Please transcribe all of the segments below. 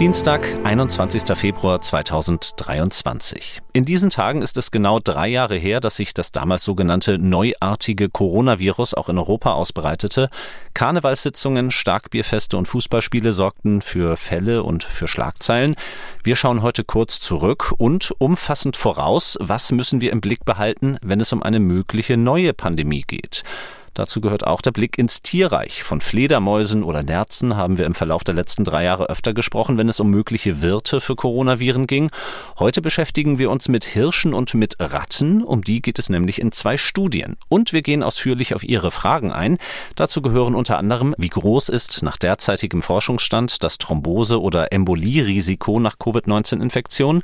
Dienstag, 21. Februar 2023. In diesen Tagen ist es genau drei Jahre her, dass sich das damals sogenannte neuartige Coronavirus auch in Europa ausbreitete. Karnevalssitzungen, Starkbierfeste und Fußballspiele sorgten für Fälle und für Schlagzeilen. Wir schauen heute kurz zurück und umfassend voraus, was müssen wir im Blick behalten, wenn es um eine mögliche neue Pandemie geht. Dazu gehört auch der Blick ins Tierreich. Von Fledermäusen oder Nerzen haben wir im Verlauf der letzten drei Jahre öfter gesprochen, wenn es um mögliche Wirte für Coronaviren ging. Heute beschäftigen wir uns mit Hirschen und mit Ratten. Um die geht es nämlich in zwei Studien. Und wir gehen ausführlich auf Ihre Fragen ein. Dazu gehören unter anderem, wie groß ist nach derzeitigem Forschungsstand das Thrombose- oder Embolierisiko nach Covid-19-Infektionen?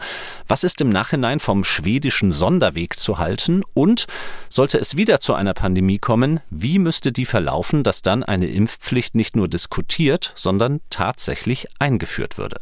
Was ist im Nachhinein vom schwedischen Sonderweg zu halten? Und sollte es wieder zu einer Pandemie kommen, wie müsste die verlaufen, dass dann eine Impfpflicht nicht nur diskutiert, sondern tatsächlich eingeführt würde?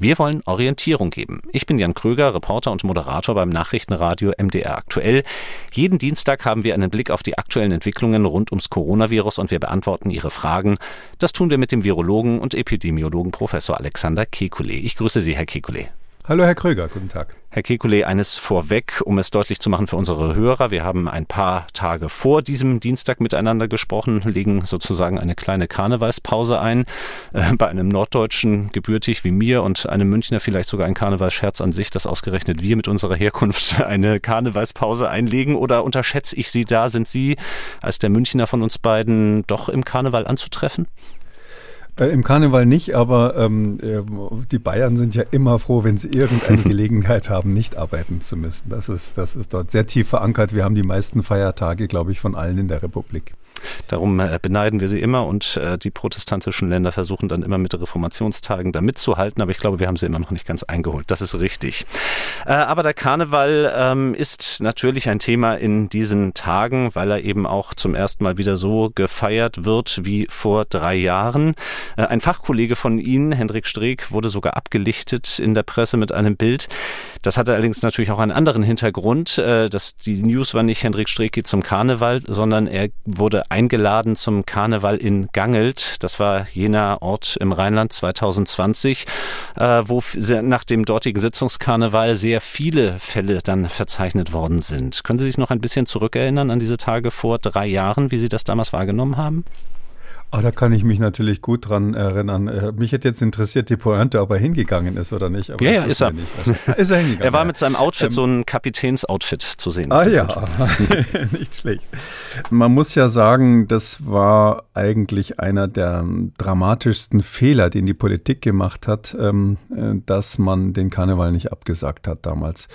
Wir wollen Orientierung geben. Ich bin Jan Kröger, Reporter und Moderator beim Nachrichtenradio MDR aktuell. Jeden Dienstag haben wir einen Blick auf die aktuellen Entwicklungen rund ums Coronavirus und wir beantworten Ihre Fragen. Das tun wir mit dem Virologen und Epidemiologen Professor Alexander Kekulé. Ich grüße Sie, Herr Kekulé. Hallo, Herr Kröger, guten Tag. Herr Kekulé, eines vorweg, um es deutlich zu machen für unsere Hörer. Wir haben ein paar Tage vor diesem Dienstag miteinander gesprochen, legen sozusagen eine kleine Karnevalspause ein. Äh, bei einem Norddeutschen gebürtig wie mir und einem Münchner vielleicht sogar ein Karnevalsscherz an sich, dass ausgerechnet wir mit unserer Herkunft eine Karnevalspause einlegen. Oder unterschätze ich Sie da? Sind Sie als der Münchner von uns beiden doch im Karneval anzutreffen? Äh, Im Karneval nicht, aber ähm, äh, die Bayern sind ja immer froh, wenn sie irgendeine Gelegenheit haben, nicht arbeiten zu müssen. Das ist, das ist dort sehr tief verankert. Wir haben die meisten Feiertage, glaube ich, von allen in der Republik. Darum äh, beneiden wir sie immer und äh, die protestantischen Länder versuchen dann immer mit Reformationstagen da mitzuhalten, aber ich glaube, wir haben sie immer noch nicht ganz eingeholt. Das ist richtig. Äh, aber der Karneval ähm, ist natürlich ein Thema in diesen Tagen, weil er eben auch zum ersten Mal wieder so gefeiert wird wie vor drei Jahren. Ein Fachkollege von Ihnen, Hendrik Streeck, wurde sogar abgelichtet in der Presse mit einem Bild. Das hatte allerdings natürlich auch einen anderen Hintergrund. Das, die News war nicht, Hendrik Streeck geht zum Karneval, sondern er wurde eingeladen zum Karneval in Gangelt. Das war jener Ort im Rheinland 2020, äh, wo nach dem dortigen Sitzungskarneval sehr viele Fälle dann verzeichnet worden sind. Können Sie sich noch ein bisschen zurückerinnern an diese Tage vor drei Jahren, wie Sie das damals wahrgenommen haben? Ah, da kann ich mich natürlich gut dran erinnern. Äh, mich hätte jetzt interessiert, die Pointe, ob er hingegangen ist oder nicht. Aber ja, ja, ist er. ist er hingegangen. Er war mit seinem Outfit, ähm, so ein Kapitänsoutfit zu sehen. Ah ja, nicht schlecht. Man muss ja sagen, das war eigentlich einer der dramatischsten Fehler, den die Politik gemacht hat, ähm, äh, dass man den Karneval nicht abgesagt hat damals.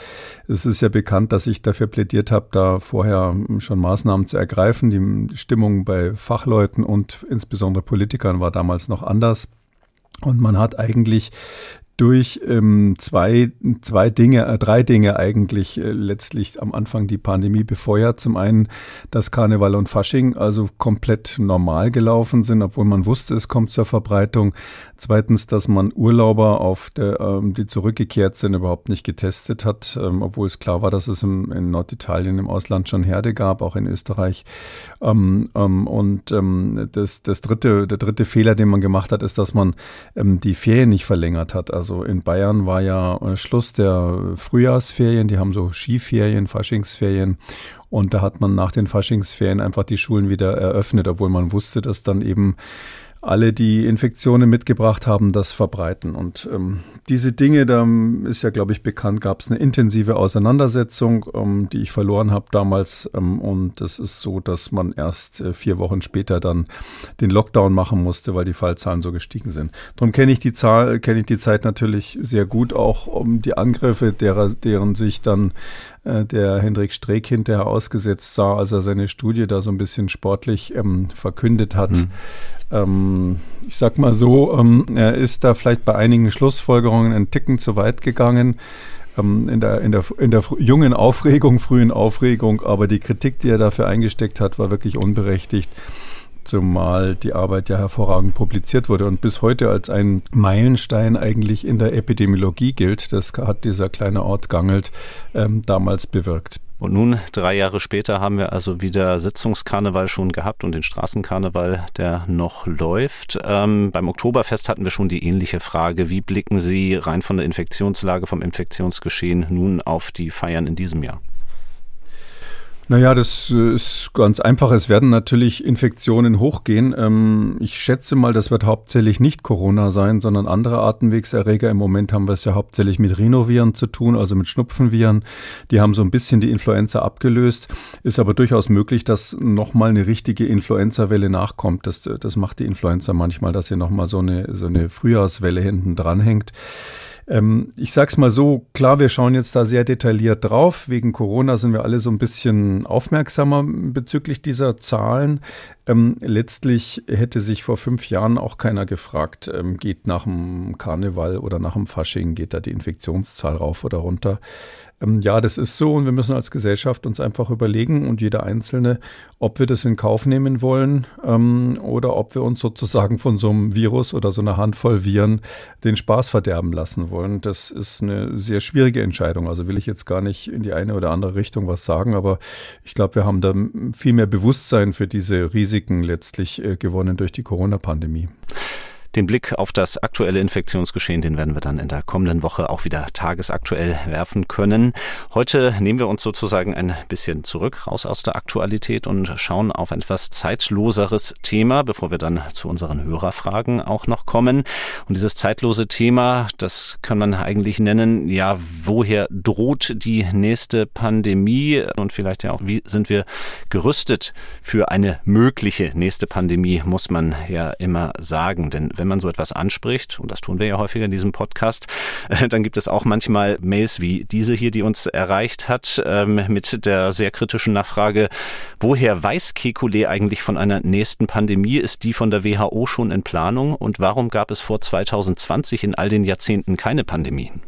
Es ist ja bekannt, dass ich dafür plädiert habe, da vorher schon Maßnahmen zu ergreifen. Die Stimmung bei Fachleuten und insbesondere Politikern war damals noch anders. Und man hat eigentlich durch ähm, zwei, zwei Dinge, äh, drei Dinge eigentlich äh, letztlich am Anfang die Pandemie befeuert. Zum einen, dass Karneval und Fasching also komplett normal gelaufen sind, obwohl man wusste, es kommt zur Verbreitung. Zweitens, dass man Urlauber, auf der, ähm, die zurückgekehrt sind, überhaupt nicht getestet hat, ähm, obwohl es klar war, dass es im, in Norditalien im Ausland schon Herde gab, auch in Österreich. Ähm, ähm und ähm, das, das dritte, der dritte Fehler, den man gemacht hat, ist, dass man ähm, die Ferien nicht verlängert hat. Also in Bayern war ja äh, Schluss der Frühjahrsferien, die haben so Skiferien, Faschingsferien. Und da hat man nach den Faschingsferien einfach die Schulen wieder eröffnet, obwohl man wusste, dass dann eben alle, die Infektionen mitgebracht haben, das verbreiten. Und ähm, diese Dinge, da ist ja, glaube ich, bekannt, gab es eine intensive Auseinandersetzung, ähm, die ich verloren habe damals. Ähm, und das ist so, dass man erst äh, vier Wochen später dann den Lockdown machen musste, weil die Fallzahlen so gestiegen sind. Darum kenne ich die Zahl, kenne ich die Zeit natürlich sehr gut, auch um die Angriffe, derer, deren sich dann äh, der Hendrik Streeck hinterher ausgesetzt sah, als er seine Studie da so ein bisschen sportlich ähm, verkündet hat. Mhm. Ähm, ich sag mal so, ähm, er ist da vielleicht bei einigen Schlussfolgerungen einen Ticken zu weit gegangen. Ähm, in der, in, der, in der jungen Aufregung, frühen Aufregung, aber die Kritik, die er dafür eingesteckt hat, war wirklich unberechtigt. Zumal die Arbeit ja hervorragend publiziert wurde und bis heute als ein Meilenstein eigentlich in der Epidemiologie gilt. Das hat dieser kleine Ort Gangelt ähm, damals bewirkt. Und nun, drei Jahre später, haben wir also wieder Sitzungskarneval schon gehabt und den Straßenkarneval, der noch läuft. Ähm, beim Oktoberfest hatten wir schon die ähnliche Frage. Wie blicken Sie rein von der Infektionslage, vom Infektionsgeschehen nun auf die Feiern in diesem Jahr? Naja, das äh, ist ganz einfach. Es werden natürlich Infektionen hochgehen. Ähm, ich schätze mal, das wird hauptsächlich nicht Corona sein, sondern andere Atemwegserreger. Im Moment haben wir es ja hauptsächlich mit Rhinoviren zu tun, also mit Schnupfenviren. Die haben so ein bisschen die Influenza abgelöst. Ist aber durchaus möglich, dass nochmal eine richtige Influenza-Welle nachkommt. Das, das macht die Influenza manchmal, dass sie nochmal so eine, so eine Frühjahrswelle hinten dranhängt. Ähm, ich sag's mal so, klar, wir schauen jetzt da sehr detailliert drauf. Wegen Corona sind wir alle so ein bisschen aufmerksamer bezüglich dieser Zahlen. Ähm, letztlich hätte sich vor fünf Jahren auch keiner gefragt, ähm, geht nach dem Karneval oder nach dem Fasching, geht da die Infektionszahl rauf oder runter. Ähm, ja, das ist so und wir müssen als Gesellschaft uns einfach überlegen und jeder Einzelne, ob wir das in Kauf nehmen wollen ähm, oder ob wir uns sozusagen von so einem Virus oder so einer Handvoll Viren den Spaß verderben lassen wollen. Das ist eine sehr schwierige Entscheidung. Also will ich jetzt gar nicht in die eine oder andere Richtung was sagen, aber ich glaube, wir haben da viel mehr Bewusstsein für diese Risiken Risiken letztlich äh, gewonnen durch die Corona-Pandemie. Den Blick auf das aktuelle Infektionsgeschehen, den werden wir dann in der kommenden Woche auch wieder tagesaktuell werfen können. Heute nehmen wir uns sozusagen ein bisschen zurück, raus aus der Aktualität und schauen auf ein etwas zeitloseres Thema, bevor wir dann zu unseren Hörerfragen auch noch kommen. Und dieses zeitlose Thema, das kann man eigentlich nennen, ja, woher droht die nächste Pandemie und vielleicht ja auch, wie sind wir gerüstet für eine mögliche nächste Pandemie, muss man ja immer sagen. Denn wenn man so etwas anspricht, und das tun wir ja häufiger in diesem Podcast, äh, dann gibt es auch manchmal Mails wie diese hier, die uns erreicht hat, ähm, mit der sehr kritischen Nachfrage, woher weiß Kekulé eigentlich von einer nächsten Pandemie? Ist die von der WHO schon in Planung? Und warum gab es vor 2020 in all den Jahrzehnten keine Pandemien?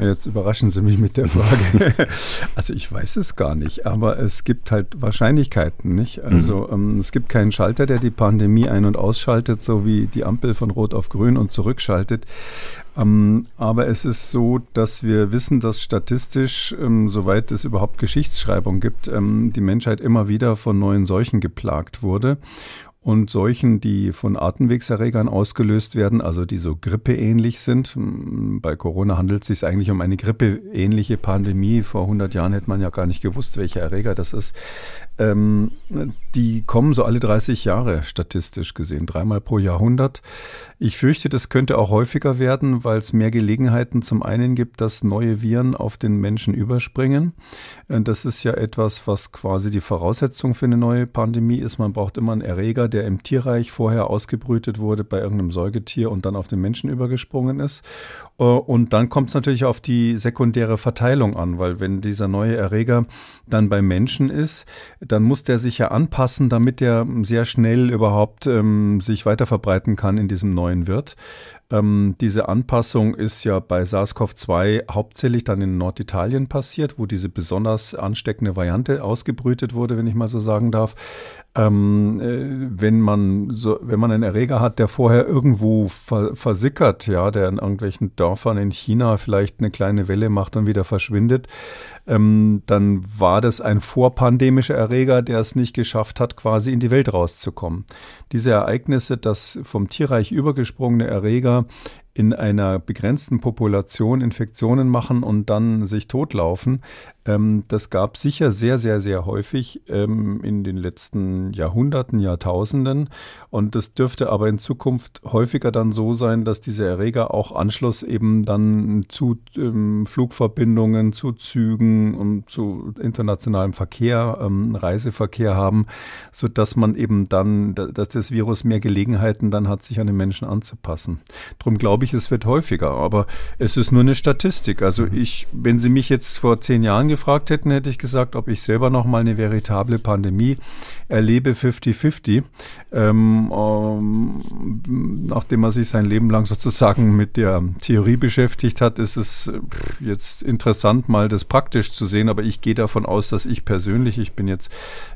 Jetzt überraschen Sie mich mit der Frage. also ich weiß es gar nicht, aber es gibt halt Wahrscheinlichkeiten, nicht? Also mhm. ähm, es gibt keinen Schalter, der die Pandemie ein- und ausschaltet, so wie die Ampel von Rot auf Grün und zurückschaltet. Ähm, aber es ist so, dass wir wissen, dass statistisch, ähm, soweit es überhaupt Geschichtsschreibung gibt, ähm, die Menschheit immer wieder von neuen Seuchen geplagt wurde und Seuchen, die von Atemwegserregern ausgelöst werden, also die so grippeähnlich sind. Bei Corona handelt es sich eigentlich um eine grippeähnliche Pandemie. Vor 100 Jahren hätte man ja gar nicht gewusst, welcher Erreger das ist. Ähm, die kommen so alle 30 Jahre statistisch gesehen, dreimal pro Jahrhundert. Ich fürchte, das könnte auch häufiger werden, weil es mehr Gelegenheiten zum einen gibt, dass neue Viren auf den Menschen überspringen. Äh, das ist ja etwas, was quasi die Voraussetzung für eine neue Pandemie ist. Man braucht immer einen Erreger, der im Tierreich vorher ausgebrütet wurde bei irgendeinem Säugetier und dann auf den Menschen übergesprungen ist. Äh, und dann kommt es natürlich auf die sekundäre Verteilung an, weil wenn dieser neue Erreger dann beim Menschen ist, dann muss der sich ja anpassen, damit er sehr schnell überhaupt ähm, sich weiter verbreiten kann in diesem neuen Wirt. Ähm, diese Anpassung ist ja bei SARS-CoV-2 hauptsächlich dann in Norditalien passiert, wo diese besonders ansteckende Variante ausgebrütet wurde, wenn ich mal so sagen darf. Ähm, äh, wenn man so, wenn man einen Erreger hat, der vorher irgendwo ver versickert, ja, der in irgendwelchen Dörfern in China vielleicht eine kleine Welle macht und wieder verschwindet, ähm, dann war das ein vorpandemischer Erreger, der es nicht geschafft hat, quasi in die Welt rauszukommen. Diese Ereignisse, dass vom Tierreich übergesprungene Erreger in einer begrenzten Population Infektionen machen und dann sich totlaufen. Ähm, das gab sicher sehr, sehr, sehr häufig ähm, in den letzten Jahrhunderten, Jahrtausenden. Und das dürfte aber in Zukunft häufiger dann so sein, dass diese Erreger auch Anschluss eben dann zu ähm, Flugverbindungen, zu Zügen und zu internationalem Verkehr, ähm, Reiseverkehr haben, sodass man eben dann, dass das Virus mehr Gelegenheiten dann hat, sich an den Menschen anzupassen. Darum glaube glaube ich, es wird häufiger. Aber es ist nur eine Statistik. Also mhm. ich, wenn Sie mich jetzt vor zehn Jahren gefragt hätten, hätte ich gesagt, ob ich selber noch mal eine veritable Pandemie erlebe, 50-50. Ähm, ähm, nachdem man sich sein Leben lang sozusagen mit der Theorie beschäftigt hat, ist es jetzt interessant, mal das praktisch zu sehen. Aber ich gehe davon aus, dass ich persönlich, ich bin jetzt,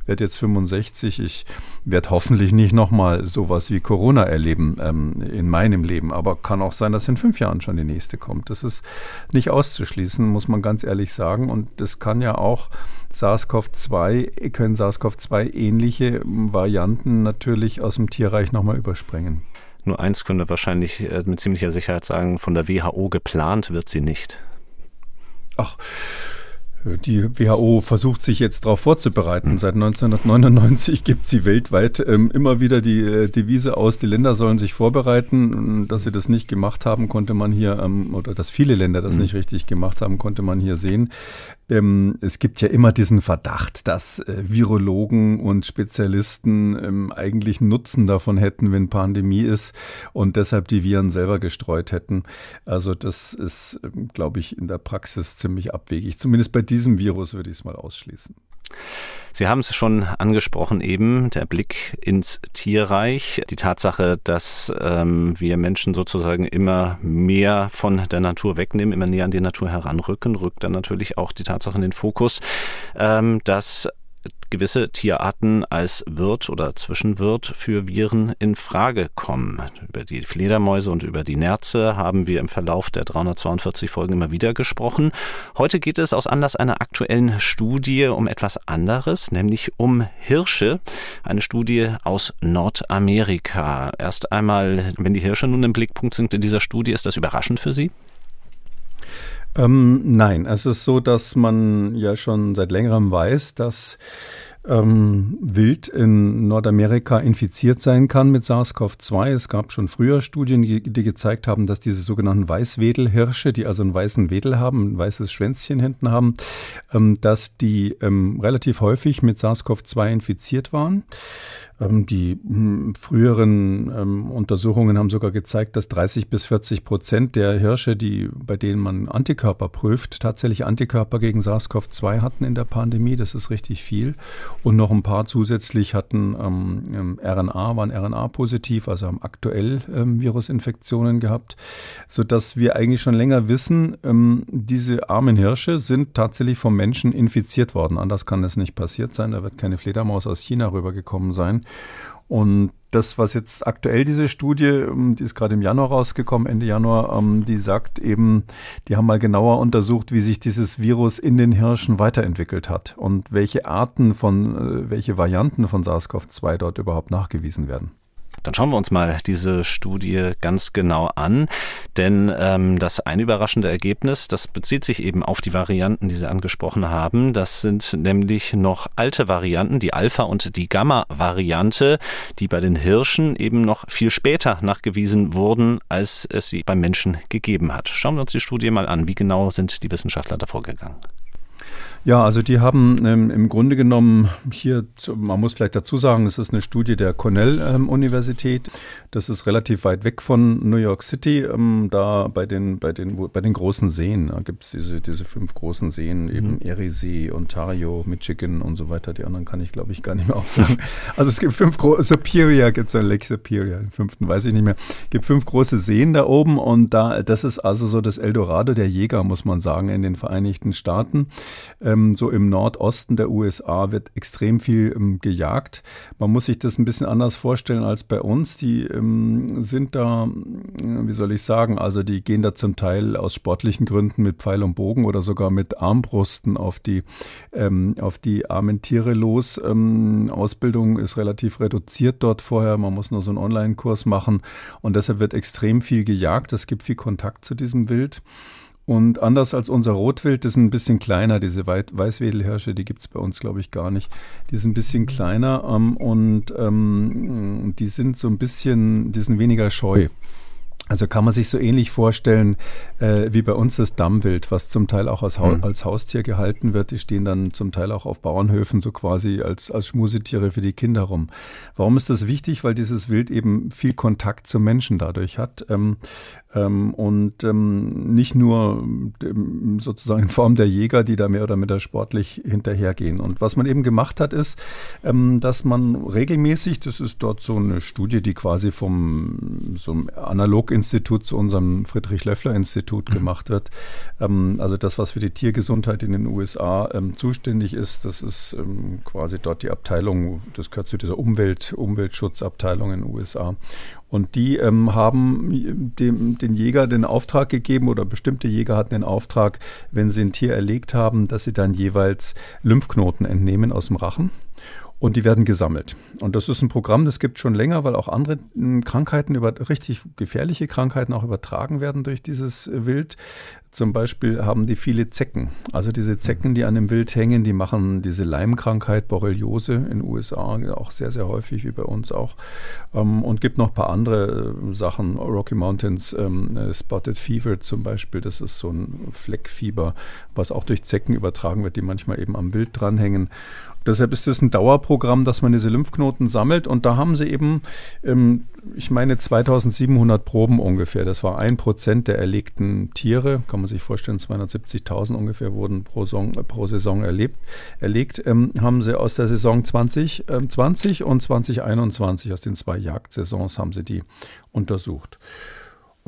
werde jetzt 65, ich werde hoffentlich nicht noch mal sowas wie Corona erleben ähm, in meinem Leben. Aber kann auch sein, dass in fünf Jahren schon die nächste kommt. Das ist nicht auszuschließen, muss man ganz ehrlich sagen. Und das kann ja auch SARS-CoV-2, können SARS-CoV-2 ähnliche Varianten natürlich aus dem Tierreich nochmal überspringen. Nur eins wir wahrscheinlich äh, mit ziemlicher Sicherheit sagen, von der WHO geplant wird sie nicht. Ach, die WHO versucht sich jetzt darauf vorzubereiten. Seit 1999 gibt sie weltweit ähm, immer wieder die äh, Devise aus, die Länder sollen sich vorbereiten. Dass sie das nicht gemacht haben, konnte man hier, ähm, oder dass viele Länder das mhm. nicht richtig gemacht haben, konnte man hier sehen. Ähm, es gibt ja immer diesen Verdacht, dass äh, Virologen und Spezialisten ähm, eigentlich Nutzen davon hätten, wenn Pandemie ist und deshalb die Viren selber gestreut hätten. Also das ist, ähm, glaube ich, in der Praxis ziemlich abwegig. Zumindest bei diesem Virus würde ich es mal ausschließen. Sie haben es schon angesprochen eben, der Blick ins Tierreich, die Tatsache, dass ähm, wir Menschen sozusagen immer mehr von der Natur wegnehmen, immer näher an die Natur heranrücken, rückt dann natürlich auch die Tatsache in den Fokus, ähm, dass gewisse Tierarten als Wirt oder Zwischenwirt für Viren in Frage kommen. Über die Fledermäuse und über die Nerze haben wir im Verlauf der 342 Folgen immer wieder gesprochen. Heute geht es aus Anlass einer aktuellen Studie um etwas anderes, nämlich um Hirsche. Eine Studie aus Nordamerika. Erst einmal, wenn die Hirsche nun im Blickpunkt sind in dieser Studie, ist das überraschend für Sie? Ähm, nein, es ist so, dass man ja schon seit längerem weiß, dass ähm, Wild in Nordamerika infiziert sein kann mit SARS-CoV-2. Es gab schon früher Studien, die, die, gezeigt haben, dass diese sogenannten Weißwedelhirsche, die also einen weißen Wedel haben, ein weißes Schwänzchen hinten haben, ähm, dass die ähm, relativ häufig mit SARS-CoV-2 infiziert waren. Ähm, die hm, früheren ähm, Untersuchungen haben sogar gezeigt, dass 30 bis 40 Prozent der Hirsche, die, bei denen man Antikörper prüft, tatsächlich Antikörper gegen SARS-CoV-2 hatten in der Pandemie. Das ist richtig viel. Und noch ein paar zusätzlich hatten ähm, ähm RNA, waren RNA-positiv, also haben aktuell ähm, Virusinfektionen gehabt, sodass wir eigentlich schon länger wissen, ähm, diese armen Hirsche sind tatsächlich vom Menschen infiziert worden. Anders kann es nicht passiert sein. Da wird keine Fledermaus aus China rübergekommen sein. Und das, was jetzt aktuell diese Studie, ähm, die ist gerade im Januar rausgekommen, Ende Januar, ähm, die sagt eben, die haben mal genauer untersucht, wie sich dieses Virus in den Hirschen weiterentwickelt hat und welche Arten von, äh, welche Varianten von SARS-CoV-2 dort überhaupt nachgewiesen werden. Dann schauen wir uns mal diese Studie ganz genau an, denn ähm, das eine überraschende Ergebnis, das bezieht sich eben auf die Varianten, die Sie angesprochen haben. Das sind nämlich noch alte Varianten, die Alpha- und die Gamma-Variante, die bei den Hirschen eben noch viel später nachgewiesen wurden, als es sie beim Menschen gegeben hat. Schauen wir uns die Studie mal an. Wie genau sind die Wissenschaftler davor gegangen? Ja, also die haben ähm, im Grunde genommen hier, zu, man muss vielleicht dazu sagen, es ist eine Studie der Cornell-Universität. Ähm, das ist relativ weit weg von New York City, ähm, da bei den, bei den, bei den großen Seen. Da gibt es diese, diese fünf großen Seen, mhm. eben Erie-See, Ontario, Michigan und so weiter. Die anderen kann ich, glaube ich, gar nicht mehr aufsagen. also es gibt fünf große, Superior gibt es ein Lake Superior, den fünften weiß ich nicht mehr. Es gibt fünf große Seen da oben und da, das ist also so das Eldorado der Jäger, muss man sagen, in den Vereinigten Staaten. Ähm, so im Nordosten der USA wird extrem viel ähm, gejagt. Man muss sich das ein bisschen anders vorstellen als bei uns. Die ähm, sind da, äh, wie soll ich sagen, also die gehen da zum Teil aus sportlichen Gründen mit Pfeil und Bogen oder sogar mit Armbrusten auf die, ähm, auf die armen Tiere los. Ähm, Ausbildung ist relativ reduziert dort vorher. Man muss nur so einen Online-Kurs machen und deshalb wird extrem viel gejagt. Es gibt viel Kontakt zu diesem Wild. Und anders als unser Rotwild, das ist ein bisschen kleiner, diese Weißwedelhirsche, die gibt es bei uns, glaube ich, gar nicht. Die sind ein bisschen kleiner ähm, und ähm, die sind so ein bisschen, die sind weniger scheu. Also kann man sich so ähnlich vorstellen äh, wie bei uns das Dammwild, was zum Teil auch als, ha mhm. als, Haustier gehalten wird. Die stehen dann zum Teil auch auf Bauernhöfen so quasi als, als Schmusetiere für die Kinder rum. Warum ist das wichtig? Weil dieses Wild eben viel Kontakt zum Menschen dadurch hat. Ähm, ähm, und ähm, nicht nur ähm, sozusagen in Form der Jäger, die da mehr oder minder sportlich hinterhergehen. Und was man eben gemacht hat, ist, ähm, dass man regelmäßig, das ist dort so eine Studie, die quasi vom so einem Analoginstitut zu unserem Friedrich-Löffler-Institut mhm. gemacht wird. Ähm, also das, was für die Tiergesundheit in den USA ähm, zuständig ist, das ist quasi dort die Abteilung, das gehört zu dieser Umwelt, Umweltschutzabteilung in den USA. Und die ähm, haben dem, den Jäger den Auftrag gegeben oder bestimmte Jäger hatten den Auftrag, wenn sie ein Tier erlegt haben, dass sie dann jeweils Lymphknoten entnehmen aus dem Rachen und die werden gesammelt. Und das ist ein Programm, das gibt schon länger, weil auch andere hm, Krankheiten, über, richtig gefährliche Krankheiten auch übertragen werden durch dieses Wild. Zum Beispiel haben die viele Zecken. Also diese Zecken, die an dem Wild hängen, die machen diese Leimkrankheit, Borreliose in den USA, auch sehr, sehr häufig, wie bei uns auch. Ähm, und gibt noch ein paar andere äh, Sachen. Rocky Mountains ähm, äh, Spotted Fever zum Beispiel, das ist so ein Fleckfieber, was auch durch Zecken übertragen wird, die manchmal eben am Wild dranhängen. Deshalb ist es ein Dauerprogramm, dass man diese Lymphknoten sammelt. Und da haben sie eben, ähm, ich meine, 2700 Proben ungefähr. Das war ein Prozent der erlegten Tiere. Kann man sich vorstellen, 270.000 ungefähr wurden pro Saison, äh, pro Saison erlebt, erlegt. Ähm, haben sie aus der Saison 2020 äh, und 2021, aus den zwei Jagdsaisons, haben sie die untersucht.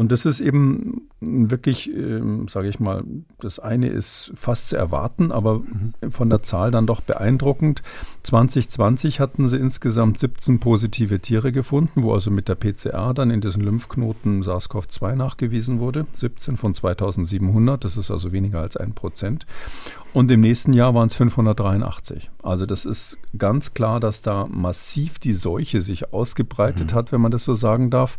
Und das ist eben wirklich, ähm, sage ich mal, das eine ist fast zu erwarten, aber mhm. von der Zahl dann doch beeindruckend. 2020 hatten sie insgesamt 17 positive Tiere gefunden, wo also mit der PCR dann in diesen Lymphknoten SARS-CoV-2 nachgewiesen wurde. 17 von 2700, das ist also weniger als ein Prozent. Und im nächsten Jahr waren es 583. Also das ist ganz klar, dass da massiv die Seuche sich ausgebreitet mhm. hat, wenn man das so sagen darf.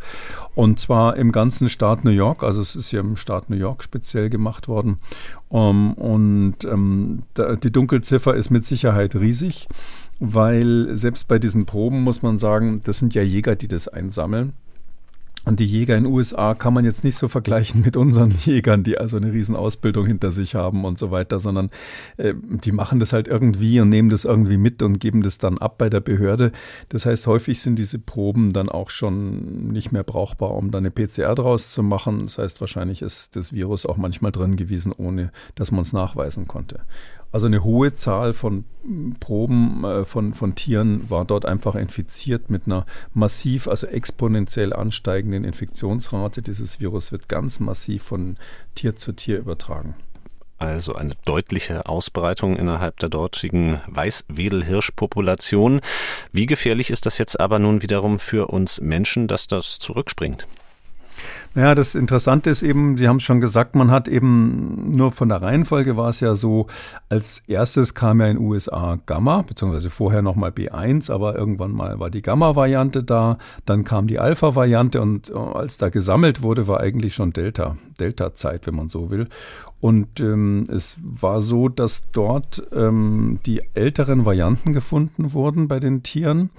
Und zwar im ganzen Staat New York. Also es ist ja im Staat New York speziell gemacht worden. Um, und um, da, die Dunkelziffer ist mit Sicherheit riesig, weil selbst bei diesen Proben muss man sagen, das sind ja Jäger, die das einsammeln. Und die Jäger in den USA kann man jetzt nicht so vergleichen mit unseren Jägern, die also eine Riesenausbildung hinter sich haben und so weiter, sondern äh, die machen das halt irgendwie und nehmen das irgendwie mit und geben das dann ab bei der Behörde. Das heißt, häufig sind diese Proben dann auch schon nicht mehr brauchbar, um da eine PCR draus zu machen. Das heißt, wahrscheinlich ist das Virus auch manchmal drin gewesen, ohne dass man es nachweisen konnte. Also eine hohe Zahl von Proben äh, von, von Tieren war dort einfach infiziert mit einer massiv, also exponentiell ansteigenden Infektionsrate. Dieses Virus wird ganz massiv von Tier zu Tier übertragen. Also eine deutliche Ausbreitung innerhalb der dortigen Weißwedelhirschpopulation. Wie gefährlich ist das jetzt aber nun wiederum für uns Menschen, dass das zurückspringt? Ja, das Interessante ist eben, Sie haben es schon gesagt, man hat eben nur von der Reihenfolge war es ja so, als erstes kam ja in den USA Gamma, beziehungsweise vorher nochmal B1, aber irgendwann mal war die Gamma-Variante da, dann kam die Alpha-Variante und äh, als da gesammelt wurde, war eigentlich schon Delta, Delta-Zeit, wenn man so will. Und ähm, es war so, dass dort ähm, die älteren Varianten gefunden wurden bei den Tieren.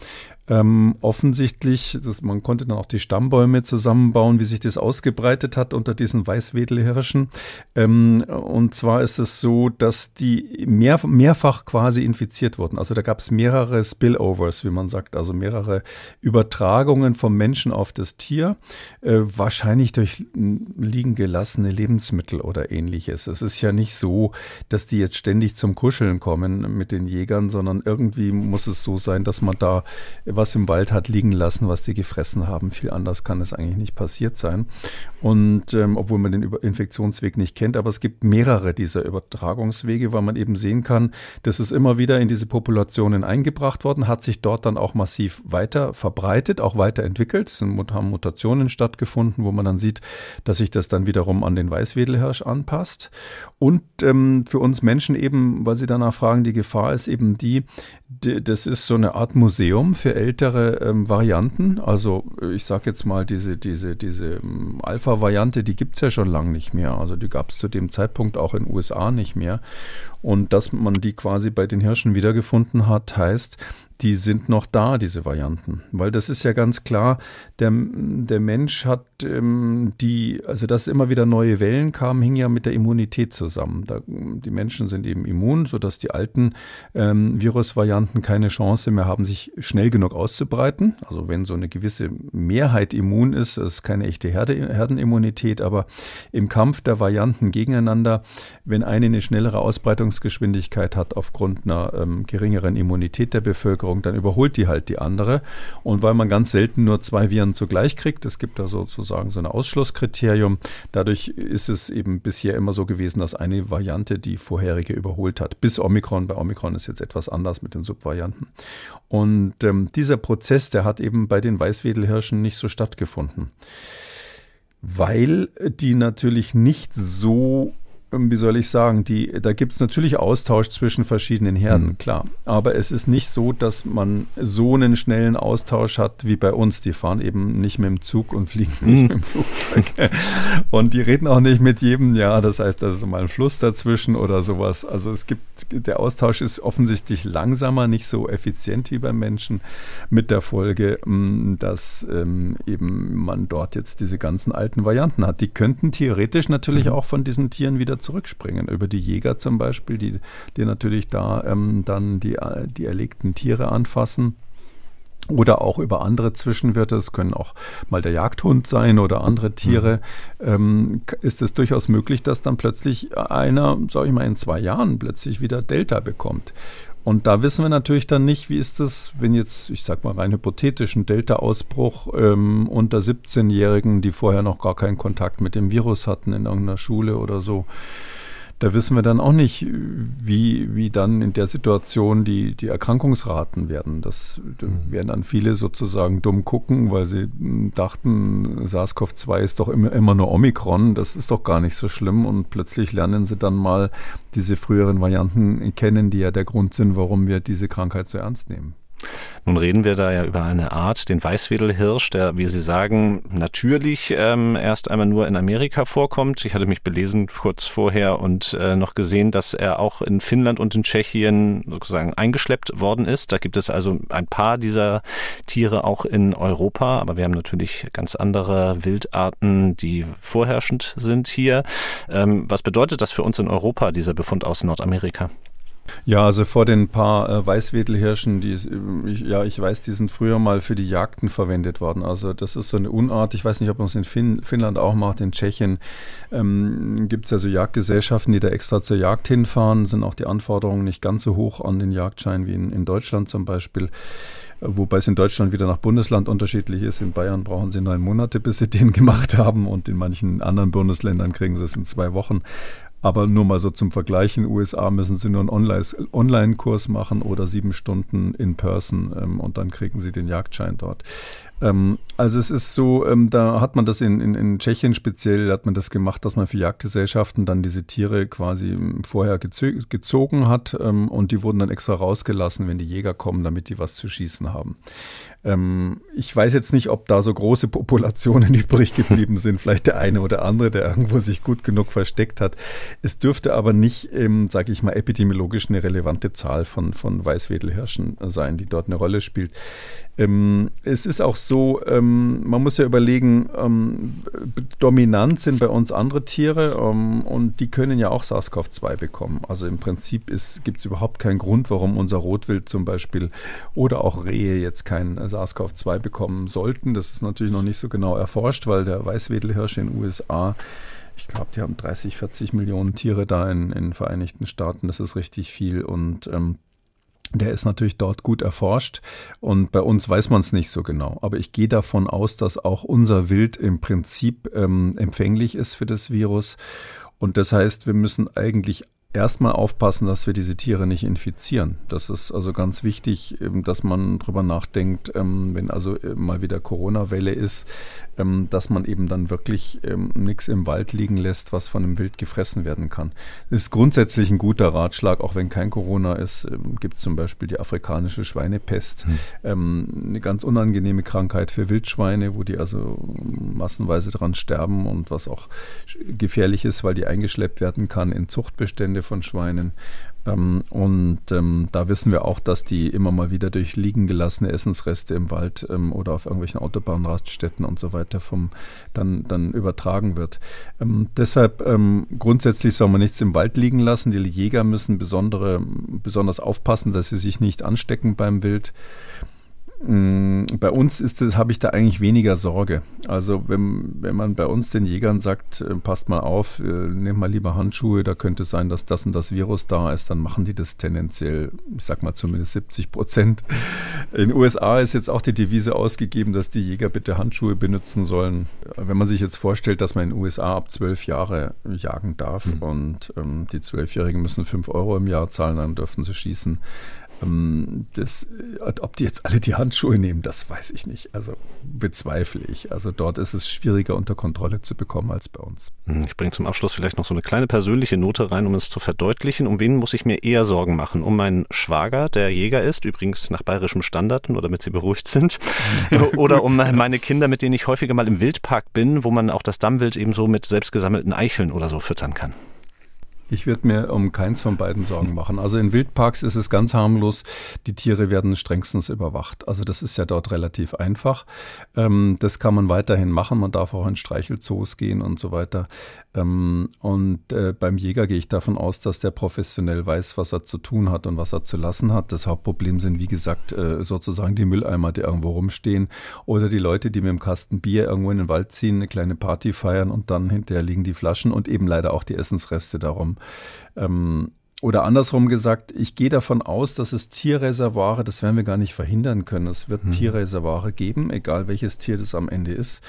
Ähm, offensichtlich, das, man konnte dann auch die Stammbäume zusammenbauen, wie sich das ausgebreitet hat unter diesen Weißwedelhirschen. Ähm, und zwar ist es so, dass die mehr, mehrfach quasi infiziert wurden. Also da gab es mehrere Spillovers, wie man sagt, also mehrere Übertragungen vom Menschen auf das Tier, äh, wahrscheinlich durch liegen gelassene Lebensmittel oder ähnliches. Es ist ja nicht so, dass die jetzt ständig zum Kuscheln kommen mit den Jägern, sondern irgendwie muss es so sein, dass man da was im Wald hat liegen lassen, was die gefressen haben. Viel anders kann es eigentlich nicht passiert sein. Und ähm, obwohl man den Infektionsweg nicht kennt, aber es gibt mehrere dieser Übertragungswege, weil man eben sehen kann, das ist immer wieder in diese Populationen eingebracht worden, hat sich dort dann auch massiv weiter verbreitet, auch weiterentwickelt. Es haben Mutationen stattgefunden, wo man dann sieht, dass sich das dann wiederum an den Weißwedelhirsch anpasst. Und ähm, für uns Menschen eben, weil Sie danach fragen, die Gefahr ist eben die, die das ist so eine Art Museum für ältere ähm, Varianten. Also ich sage jetzt mal, diese, diese, diese ähm, Alpha-Variante, die gibt es ja schon lange nicht mehr. Also die gab es zu dem Zeitpunkt auch in den USA nicht mehr. Und dass man die quasi bei den Hirschen wiedergefunden hat, heißt, die sind noch da, diese Varianten. Weil das ist ja ganz klar, der, der Mensch hat ähm, die, also dass immer wieder neue Wellen kamen, hing ja mit der Immunität zusammen. Da, die Menschen sind eben immun, sodass die alten ähm, Virusvarianten keine Chance mehr haben, sich schnell genug auszubreiten. Also wenn so eine gewisse Mehrheit immun ist, das ist keine echte Herde, Herdenimmunität, aber im Kampf der Varianten gegeneinander, wenn eine eine schnellere Ausbreitungsgeschwindigkeit hat aufgrund einer ähm, geringeren Immunität der Bevölkerung, dann überholt die halt die andere. Und weil man ganz selten nur zwei Viren zugleich kriegt, es gibt da sozusagen so ein Ausschlusskriterium, dadurch ist es eben bisher immer so gewesen, dass eine Variante die vorherige überholt hat. Bis Omikron, bei Omikron ist jetzt etwas anders mit den Subvarianten. Und ähm, dieser Prozess, der hat eben bei den Weißwedelhirschen nicht so stattgefunden weil die natürlich nicht so wie soll ich sagen, die, da gibt es natürlich Austausch zwischen verschiedenen Herden, mhm. klar. Aber es ist nicht so, dass man so einen schnellen Austausch hat wie bei uns. Die fahren eben nicht mit dem Zug und fliegen nicht mhm. mit dem Flugzeug. und die reden auch nicht mit jedem, ja, das heißt, da ist mal ein Fluss dazwischen oder sowas. Also es gibt, der Austausch ist offensichtlich langsamer, nicht so effizient wie beim Menschen, mit der Folge, mm, dass ähm, eben man dort jetzt diese ganzen alten Varianten hat. Die könnten theoretisch natürlich mhm. auch von diesen Tieren wieder zurückspringen. Über die Jäger zum Beispiel, die, die natürlich da ähm, dann die, die erlegten Tiere anfassen. Oder auch über andere Zwischenwirte, es können auch mal der Jagdhund sein oder andere Tiere, mhm. ähm, ist es durchaus möglich, dass dann plötzlich einer, sage ich mal, in zwei Jahren plötzlich wieder Delta bekommt. Und da wissen wir natürlich dann nicht, wie ist es, wenn jetzt, ich sag mal rein hypothetisch, ein Delta-Ausbruch ähm, unter 17-Jährigen, die vorher noch gar keinen Kontakt mit dem Virus hatten in irgendeiner Schule oder so, da wissen wir dann auch nicht, wie, wie dann in der Situation die, die Erkrankungsraten werden. Das da mhm. werden dann viele sozusagen dumm gucken, weil sie dachten, SARS-CoV-2 ist doch immer, immer nur Omikron, das ist doch gar nicht so schlimm. Und plötzlich lernen sie dann mal diese früheren Varianten kennen, die ja der Grund sind, warum wir diese Krankheit so ernst nehmen. Nun reden wir da ja über eine Art, den Weißwedelhirsch, der, wie Sie sagen, natürlich ähm, erst einmal nur in Amerika vorkommt. Ich hatte mich belesen kurz vorher und äh, noch gesehen, dass er auch in Finnland und in Tschechien sozusagen eingeschleppt worden ist. Da gibt es also ein paar dieser Tiere auch in Europa, aber wir haben natürlich ganz andere Wildarten, die vorherrschend sind hier. Ähm, was bedeutet das für uns in Europa, dieser Befund aus Nordamerika? Ja, also vor den paar äh, Weißwedelhirschen, die, ich, ja, ich weiß, die sind früher mal für die Jagden verwendet worden. Also das ist so eine Unart. Ich weiß nicht, ob man es in fin Finnland auch macht. In Tschechien ähm, gibt es ja so Jagdgesellschaften, die da extra zur Jagd hinfahren. Sind auch die Anforderungen nicht ganz so hoch an den Jagdschein wie in, in Deutschland zum Beispiel. Wobei es in Deutschland wieder nach Bundesland unterschiedlich ist. In Bayern brauchen sie neun Monate, bis sie den gemacht haben und in manchen anderen Bundesländern kriegen sie es in zwei Wochen. Aber nur mal so zum Vergleich, in den USA müssen Sie nur einen Online-Kurs machen oder sieben Stunden in Person ähm, und dann kriegen Sie den Jagdschein dort. Ähm, also es ist so, ähm, da hat man das in, in, in Tschechien speziell, hat man das gemacht, dass man für Jagdgesellschaften dann diese Tiere quasi ähm, vorher gezogen hat ähm, und die wurden dann extra rausgelassen, wenn die Jäger kommen, damit die was zu schießen haben. Ähm, ich weiß jetzt nicht, ob da so große Populationen übrig geblieben sind, vielleicht der eine oder andere, der irgendwo sich gut genug versteckt hat. Es dürfte aber nicht, ähm, sage ich mal, epidemiologisch eine relevante Zahl von, von Weißwedelhirschen sein, die dort eine Rolle spielt. Es ist auch so, ähm, man muss ja überlegen, ähm, dominant sind bei uns andere Tiere ähm, und die können ja auch SARS-CoV-2 bekommen. Also im Prinzip gibt es überhaupt keinen Grund, warum unser Rotwild zum Beispiel oder auch Rehe jetzt kein SARS-CoV-2 bekommen sollten. Das ist natürlich noch nicht so genau erforscht, weil der Weißwedelhirsch in den USA ich glaube, die haben 30, 40 Millionen Tiere da in, den Vereinigten Staaten. Das ist richtig viel. Und ähm, der ist natürlich dort gut erforscht und bei uns weiß man es nicht so genau. Aber ich gehe davon aus, dass auch unser Wild im Prinzip ähm, empfänglich ist für das Virus. Und das heißt, wir müssen eigentlich erstmal aufpassen, dass wir diese Tiere nicht infizieren. Das ist also ganz wichtig, ähm, dass man drüber nachdenkt, ähm, wenn also äh, mal wieder Corona-Welle ist, ähm, dass man eben dann wirklich nichts im Wald liegen lässt, was von einem Wild gefressen werden kann. Das ist grundsätzlich ein guter Ratschlag, auch wenn kein Corona ist, gibt es zum Beispiel die afrikanische Schweinepest, hm. eine ganz unangenehme Krankheit für Wildschweine, wo die also massenweise dran sterben und was auch gefährlich ist, weil die eingeschleppt werden kann in Zuchtbestände von Schweinen. Ähm, und ähm, da wissen wir auch, dass die immer mal wieder durch liegen gelassene Essensreste im Wald ähm, oder auf irgendwelchen Autobahnraststätten und so weiter vom, dann, dann übertragen wird. Ähm, deshalb ähm, grundsätzlich soll man nichts im Wald liegen lassen. Die Jäger müssen besondere, besonders aufpassen, dass sie sich nicht anstecken beim Wild. Mm, bei uns ist es, habe ich da eigentlich weniger Sorge. Also wenn, wenn man bei uns den Jägern sagt, äh, passt mal auf, äh, nehmt mal lieber Handschuhe, da könnte es sein, dass das und das Virus da ist, dann machen die das tendenziell, ich sag mal zumindest 70 Prozent. In den USA ist jetzt auch die Devise ausgegeben, dass die Jäger bitte Handschuhe benutzen sollen. Wenn man sich jetzt vorstellt, dass man in den USA ab zwölf Jahre jagen darf mhm. und ähm, die Zwölfjährigen müssen fünf Euro im Jahr zahlen, dann dürfen sie schießen. Ähm, das, äh, ob die jetzt alle die Handschuhe nehmen, das weiß ich nicht. Also bezweifle ich. Also dort ist es schwieriger unter Kontrolle zu bekommen als bei uns. Hm, ich bringe zum Abschluss vielleicht noch so eine kleine persönliche Note rein, um es zu verdeutlichen. Um wen muss ich mir eher Sorgen machen? Um meinen Schwager, der Jäger ist, übrigens nach bayerischem Standard, nur damit sie beruhigt sind. Oder um meine Kinder, mit denen ich häufiger mal im Wildpark bin, wo man auch das Dammwild eben so mit selbstgesammelten Eicheln oder so füttern kann. Ich würde mir um keins von beiden Sorgen machen. Also in Wildparks ist es ganz harmlos. Die Tiere werden strengstens überwacht. Also das ist ja dort relativ einfach. Ähm, das kann man weiterhin machen. Man darf auch in Streichelzoos gehen und so weiter. Ähm, und äh, beim Jäger gehe ich davon aus, dass der professionell weiß, was er zu tun hat und was er zu lassen hat. Das Hauptproblem sind, wie gesagt, äh, sozusagen die Mülleimer, die irgendwo rumstehen oder die Leute, die mit dem Kasten Bier irgendwo in den Wald ziehen, eine kleine Party feiern und dann hinterher liegen die Flaschen und eben leider auch die Essensreste darum. Ähm, oder andersrum gesagt, ich gehe davon aus, dass es Tierreservoire, das werden wir gar nicht verhindern können. Es wird hm. Tierreservoire geben, egal welches Tier das am Ende ist.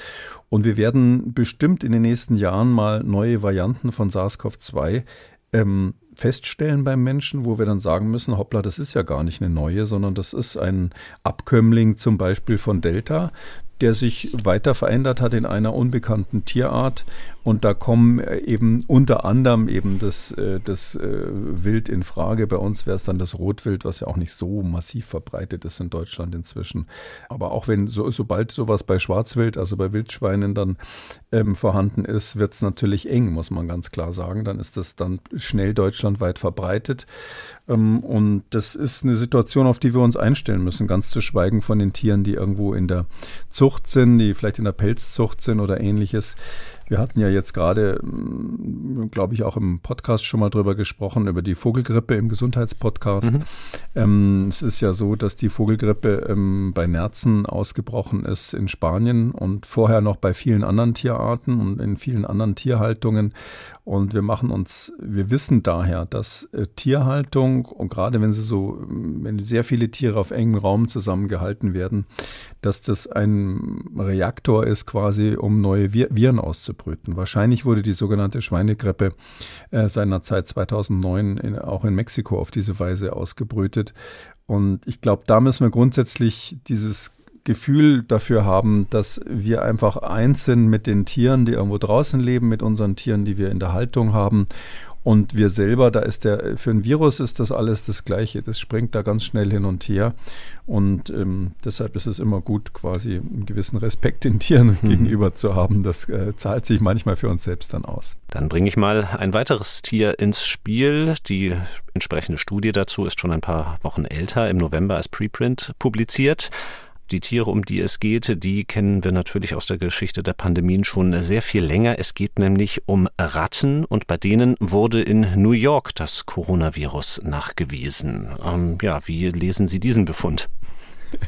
Und wir werden bestimmt in den nächsten Jahren mal neue Varianten von SARS-CoV-2 ähm, feststellen beim Menschen, wo wir dann sagen müssen, hoppla, das ist ja gar nicht eine neue, sondern das ist ein Abkömmling zum Beispiel von Delta der sich weiter verändert hat in einer unbekannten Tierart. Und da kommen äh, eben unter anderem eben das, äh, das äh, Wild in Frage. Bei uns wäre es dann das Rotwild, was ja auch nicht so massiv verbreitet ist in Deutschland inzwischen. Aber auch wenn so, sobald sowas bei Schwarzwild, also bei Wildschweinen dann ähm, vorhanden ist, wird es natürlich eng, muss man ganz klar sagen. Dann ist das dann schnell deutschlandweit verbreitet. Ähm, und das ist eine Situation, auf die wir uns einstellen müssen, ganz zu schweigen von den Tieren, die irgendwo in der Zucht sind, die vielleicht in der Pelzzucht sind oder ähnliches. Wir hatten ja jetzt gerade, mm, glaube ich, auch im Podcast schon mal drüber gesprochen, über die Vogelgrippe im Gesundheitspodcast. Mhm. Ähm, es ist ja so, dass die Vogelgrippe ähm, bei Nerzen ausgebrochen ist in Spanien und vorher noch bei vielen anderen Tierarten und in vielen anderen Tierhaltungen. Und wir machen uns, wir wissen daher, dass äh, Tierhaltung und gerade wenn sie so, wenn sehr viele Tiere auf engem Raum zusammengehalten werden, dass das ein Reaktor ist quasi, um neue Viren auszubrüten. Wahrscheinlich wurde die sogenannte Schweinegrippe äh, seinerzeit 2009 in, auch in Mexiko auf diese Weise ausgebrütet. Und ich glaube, da müssen wir grundsätzlich dieses Gefühl dafür haben, dass wir einfach eins sind mit den Tieren, die irgendwo draußen leben, mit unseren Tieren, die wir in der Haltung haben. Und wir selber, da ist der, für ein Virus ist das alles das Gleiche. Das springt da ganz schnell hin und her. Und ähm, deshalb ist es immer gut, quasi einen gewissen Respekt den Tieren mhm. gegenüber zu haben. Das äh, zahlt sich manchmal für uns selbst dann aus. Dann bringe ich mal ein weiteres Tier ins Spiel. Die entsprechende Studie dazu ist schon ein paar Wochen älter, im November als Preprint publiziert. Die Tiere, um die es geht, die kennen wir natürlich aus der Geschichte der Pandemien schon sehr viel länger. Es geht nämlich um Ratten und bei denen wurde in New York das Coronavirus nachgewiesen. Ähm, ja, wie lesen Sie diesen Befund?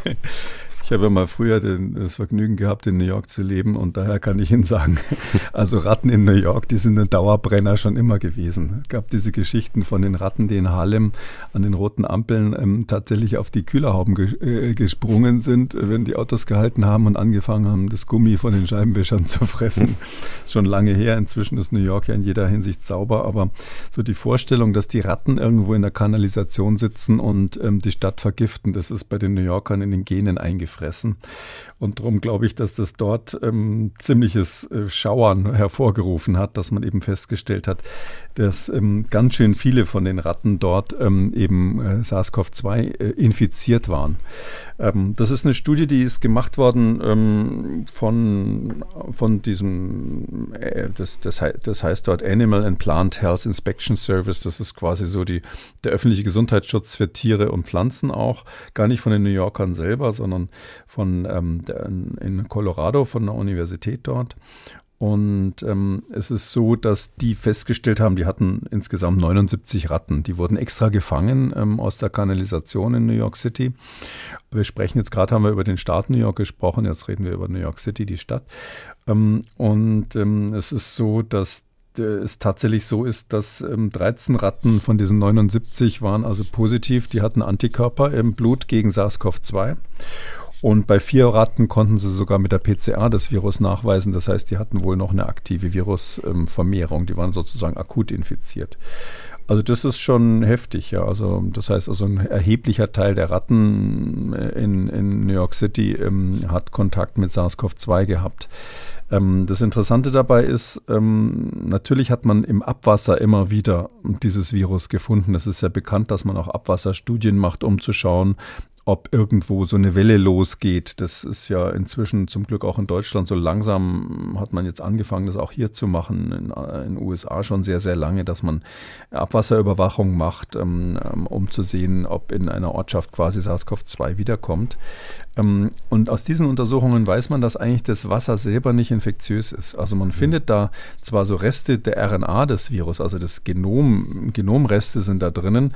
Ich habe ja mal früher den, das Vergnügen gehabt, in New York zu leben und daher kann ich Ihnen sagen, also Ratten in New York, die sind ein Dauerbrenner schon immer gewesen. Es gab diese Geschichten von den Ratten, die in Harlem an den roten Ampeln ähm, tatsächlich auf die Kühlerhauben ges äh, gesprungen sind, wenn die Autos gehalten haben und angefangen haben, das Gummi von den Scheibenwischern zu fressen. schon lange her. Inzwischen ist New York ja in jeder Hinsicht sauber, aber so die Vorstellung, dass die Ratten irgendwo in der Kanalisation sitzen und ähm, die Stadt vergiften, das ist bei den New Yorkern in den Genen eingefroren gefressen. Und darum glaube ich, dass das dort ähm, ziemliches äh, Schauern hervorgerufen hat, dass man eben festgestellt hat, dass ähm, ganz schön viele von den Ratten dort ähm, eben äh, SARS-CoV-2 äh, infiziert waren. Ähm, das ist eine Studie, die ist gemacht worden ähm, von, von diesem, äh, das, das, das heißt dort Animal and Plant Health Inspection Service. Das ist quasi so die, der öffentliche Gesundheitsschutz für Tiere und Pflanzen auch. Gar nicht von den New Yorkern selber, sondern von ähm, in Colorado, von der Universität dort. Und ähm, es ist so, dass die festgestellt haben, die hatten insgesamt 79 Ratten. Die wurden extra gefangen ähm, aus der Kanalisation in New York City. Wir sprechen jetzt gerade, haben wir über den Staat New York gesprochen, jetzt reden wir über New York City, die Stadt. Ähm, und ähm, es ist so, dass es tatsächlich so ist, dass ähm, 13 Ratten von diesen 79 waren also positiv. Die hatten Antikörper im Blut gegen SARS-CoV-2. Und bei vier Ratten konnten sie sogar mit der PCR das Virus nachweisen. Das heißt, die hatten wohl noch eine aktive Virusvermehrung. Die waren sozusagen akut infiziert. Also das ist schon heftig, ja. Also das heißt, also ein erheblicher Teil der Ratten in, in New York City ähm, hat Kontakt mit SARS-CoV-2 gehabt. Ähm, das Interessante dabei ist, ähm, natürlich hat man im Abwasser immer wieder dieses Virus gefunden. Es ist ja bekannt, dass man auch Abwasserstudien macht, um zu schauen, ob irgendwo so eine Welle losgeht. Das ist ja inzwischen zum Glück auch in Deutschland so langsam hat man jetzt angefangen, das auch hier zu machen. In den USA schon sehr, sehr lange, dass man Abwasserüberwachung macht, ähm, ähm, um zu sehen, ob in einer Ortschaft quasi SARS-CoV-2 wiederkommt. Ähm, und aus diesen Untersuchungen weiß man, dass eigentlich das Wasser selber nicht infektiös ist. Also man mhm. findet da zwar so Reste der RNA des Virus, also das Genom, Genomreste sind da drinnen,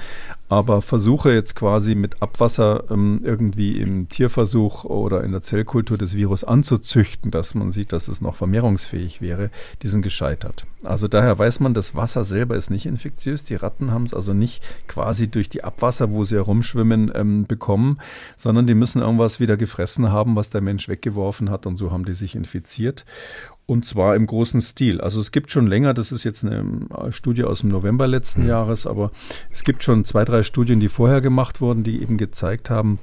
aber Versuche jetzt quasi mit Abwasser ähm, irgendwie im Tierversuch oder in der Zellkultur des Virus anzuzüchten, dass man sieht, dass es noch vermehrungsfähig wäre, die sind gescheitert. Also daher weiß man, das Wasser selber ist nicht infektiös. Die Ratten haben es also nicht quasi durch die Abwasser, wo sie herumschwimmen, ähm, bekommen, sondern die müssen irgendwas wieder gefressen haben, was der Mensch weggeworfen hat und so haben die sich infiziert. Und zwar im großen Stil. Also es gibt schon länger, das ist jetzt eine äh, Studie aus dem November letzten mhm. Jahres, aber es gibt schon zwei, drei Studien, die vorher gemacht wurden, die eben gezeigt haben,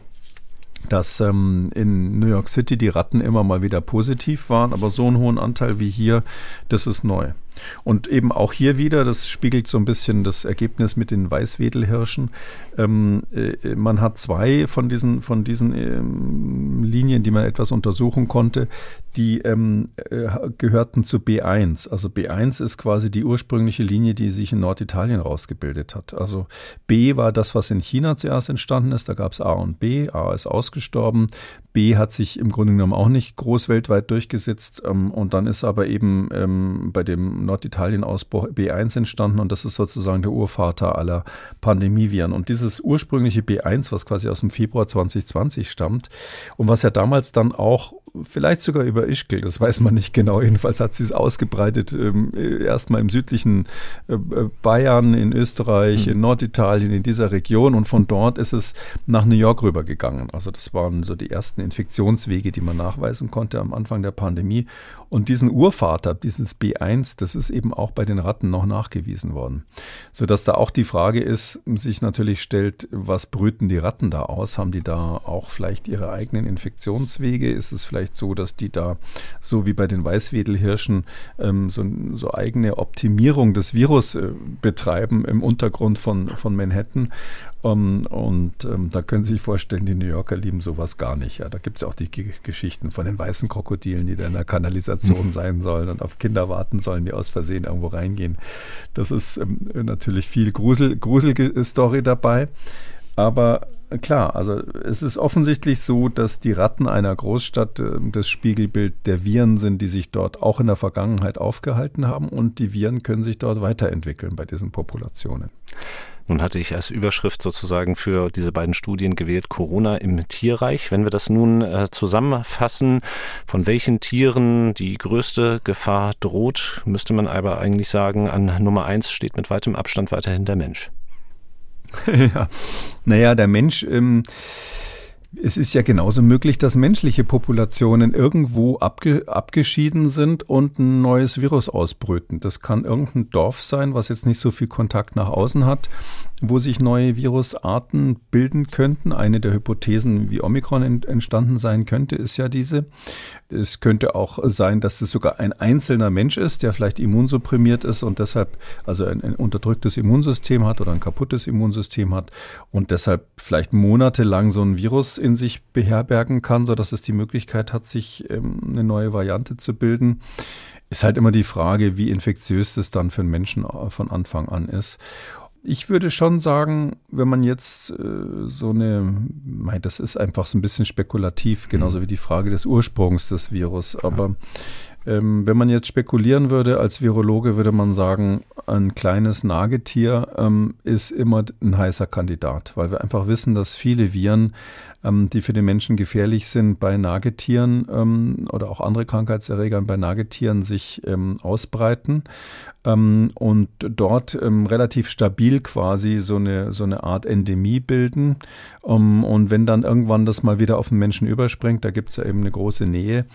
dass ähm, in New York City die Ratten immer mal wieder positiv waren, aber so einen hohen Anteil wie hier, das ist neu. Und eben auch hier wieder, das spiegelt so ein bisschen das Ergebnis mit den Weißwedelhirschen. Ähm, äh, man hat zwei von diesen, von diesen ähm, Linien, die man etwas untersuchen konnte, die ähm, äh, gehörten zu B1. Also B1 ist quasi die ursprüngliche Linie, die sich in Norditalien rausgebildet hat. Also B war das, was in China zuerst entstanden ist. Da gab es A und B. A ist ausgestorben. Hat sich im Grunde genommen auch nicht groß weltweit durchgesetzt. Ähm, und dann ist aber eben ähm, bei dem Norditalien-Ausbruch B1 entstanden und das ist sozusagen der Urvater aller Pandemieviren. Und dieses ursprüngliche B1, was quasi aus dem Februar 2020 stammt und was ja damals dann auch vielleicht sogar über Ischgl, das weiß man nicht genau. Jedenfalls hat sie es ausgebreitet, ähm, erstmal im südlichen äh, äh, Bayern, in Österreich, mhm. in Norditalien, in dieser Region und von dort ist es nach New York rübergegangen. Also das waren so die ersten Infektionswege, die man nachweisen konnte am Anfang der Pandemie. Und diesen Urvater, dieses B1, das ist eben auch bei den Ratten noch nachgewiesen worden. Sodass da auch die Frage ist, sich natürlich stellt, was brüten die Ratten da aus? Haben die da auch vielleicht ihre eigenen Infektionswege? Ist es vielleicht so, dass die da, so wie bei den Weißwedelhirschen, ähm, so, so, eigene Optimierung des Virus äh, betreiben im Untergrund von, von Manhattan? Um, und um, da können Sie sich vorstellen, die New Yorker lieben sowas gar nicht. Ja, da gibt es ja auch die G Geschichten von den weißen Krokodilen, die da in der Kanalisation sein sollen und auf Kinder warten sollen, die aus Versehen irgendwo reingehen. Das ist ähm, natürlich viel Grusel, gruselige Story dabei. Aber klar, also es ist offensichtlich so, dass die Ratten einer Großstadt äh, das Spiegelbild der Viren sind, die sich dort auch in der Vergangenheit aufgehalten haben und die Viren können sich dort weiterentwickeln bei diesen Populationen. Nun hatte ich als Überschrift sozusagen für diese beiden Studien gewählt Corona im Tierreich. Wenn wir das nun äh, zusammenfassen, von welchen Tieren die größte Gefahr droht, müsste man aber eigentlich sagen, an Nummer eins steht mit weitem Abstand weiterhin der Mensch. ja, naja, der Mensch. Ähm es ist ja genauso möglich, dass menschliche Populationen irgendwo abge abgeschieden sind und ein neues Virus ausbrüten. Das kann irgendein Dorf sein, was jetzt nicht so viel Kontakt nach außen hat wo sich neue Virusarten bilden könnten. Eine der Hypothesen, wie Omikron entstanden sein könnte, ist ja diese. Es könnte auch sein, dass es sogar ein einzelner Mensch ist, der vielleicht immunsupprimiert ist und deshalb also ein, ein unterdrücktes Immunsystem hat oder ein kaputtes Immunsystem hat und deshalb vielleicht monatelang so ein Virus in sich beherbergen kann, sodass es die Möglichkeit hat, sich ähm, eine neue Variante zu bilden. Ist halt immer die Frage, wie infektiös das dann für einen Menschen äh, von Anfang an ist. Ich würde schon sagen, wenn man jetzt äh, so eine, das ist einfach so ein bisschen spekulativ, genauso mhm. wie die Frage des Ursprungs des Virus. Aber ähm, wenn man jetzt spekulieren würde als Virologe, würde man sagen, ein kleines Nagetier ähm, ist immer ein heißer Kandidat, weil wir einfach wissen, dass viele Viren, ähm, die für den Menschen gefährlich sind, bei Nagetieren ähm, oder auch andere Krankheitserregern bei Nagetieren sich ähm, ausbreiten ähm, und dort relativ stabil quasi so eine, so eine Art Endemie bilden. und wenn dann irgendwann das mal wieder auf den Menschen überspringt, da gibt es ja eben eine große Nähe,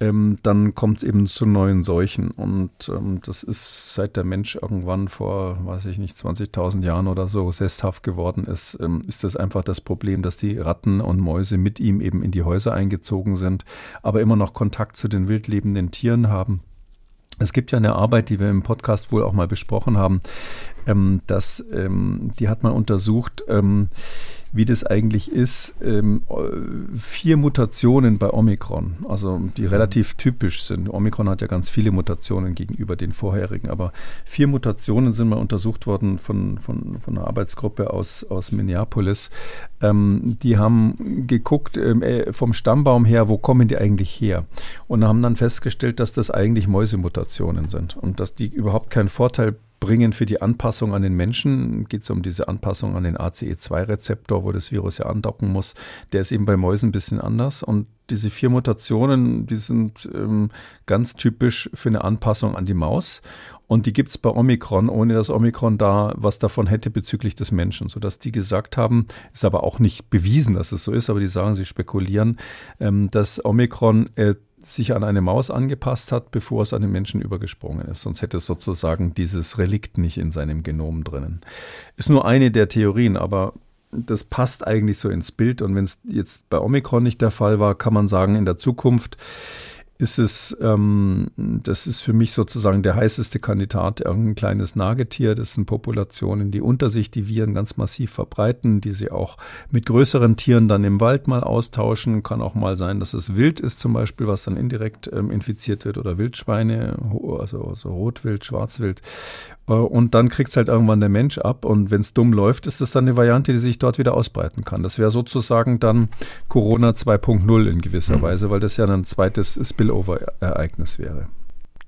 ähm, dann kommt es eben zu neuen Seuchen. Und ähm, das ist seit der Mensch irgendwann vor, weiß ich nicht, 20.000 Jahren oder so sesshaft geworden ist, ähm, ist das einfach das Problem, dass die Ratten und Mäuse mit ihm eben in die Häuser eingezogen sind, aber immer noch Kontakt zu den wildlebenden Tieren haben. Es gibt ja eine Arbeit, die wir im Podcast wohl auch mal besprochen haben, ähm, dass ähm, die hat man untersucht, ähm, wie das eigentlich ist. Ähm, vier Mutationen bei Omikron, also die relativ typisch sind. Omikron hat ja ganz viele Mutationen gegenüber den vorherigen, aber vier Mutationen sind mal untersucht worden von, von, von einer Arbeitsgruppe aus, aus Minneapolis. Ähm, die haben geguckt ähm, äh, vom Stammbaum her, wo kommen die eigentlich her? Und haben dann festgestellt, dass das eigentlich Mäusemutationen sind und dass die überhaupt keinen Vorteil bringen für die Anpassung an den Menschen. Geht es um diese Anpassung an den ACE2-Rezeptor, wo das Virus ja andocken muss. Der ist eben bei Mäusen ein bisschen anders. Und diese vier Mutationen, die sind ähm, ganz typisch für eine Anpassung an die Maus. Und die gibt es bei Omikron, ohne dass Omikron da was davon hätte bezüglich des Menschen. Sodass die gesagt haben, ist aber auch nicht bewiesen, dass es so ist, aber die sagen, sie spekulieren, ähm, dass Omikron äh, sich an eine Maus angepasst hat, bevor es an den Menschen übergesprungen ist. Sonst hätte es sozusagen dieses Relikt nicht in seinem Genom drinnen. Ist nur eine der Theorien, aber das passt eigentlich so ins Bild. Und wenn es jetzt bei Omikron nicht der Fall war, kann man sagen, in der Zukunft ist es, ähm, das ist für mich sozusagen der heißeste Kandidat, irgendein kleines Nagetier. Das sind Populationen, die unter sich die Viren ganz massiv verbreiten, die sie auch mit größeren Tieren dann im Wald mal austauschen. Kann auch mal sein, dass es Wild ist zum Beispiel, was dann indirekt ähm, infiziert wird oder Wildschweine, also, also Rotwild, Schwarzwild. Äh, und dann kriegt es halt irgendwann der Mensch ab. Und wenn es dumm läuft, ist das dann eine Variante, die sich dort wieder ausbreiten kann. Das wäre sozusagen dann Corona 2.0 in gewisser mhm. Weise, weil das ja ein zweites Spillover-Ereignis wäre.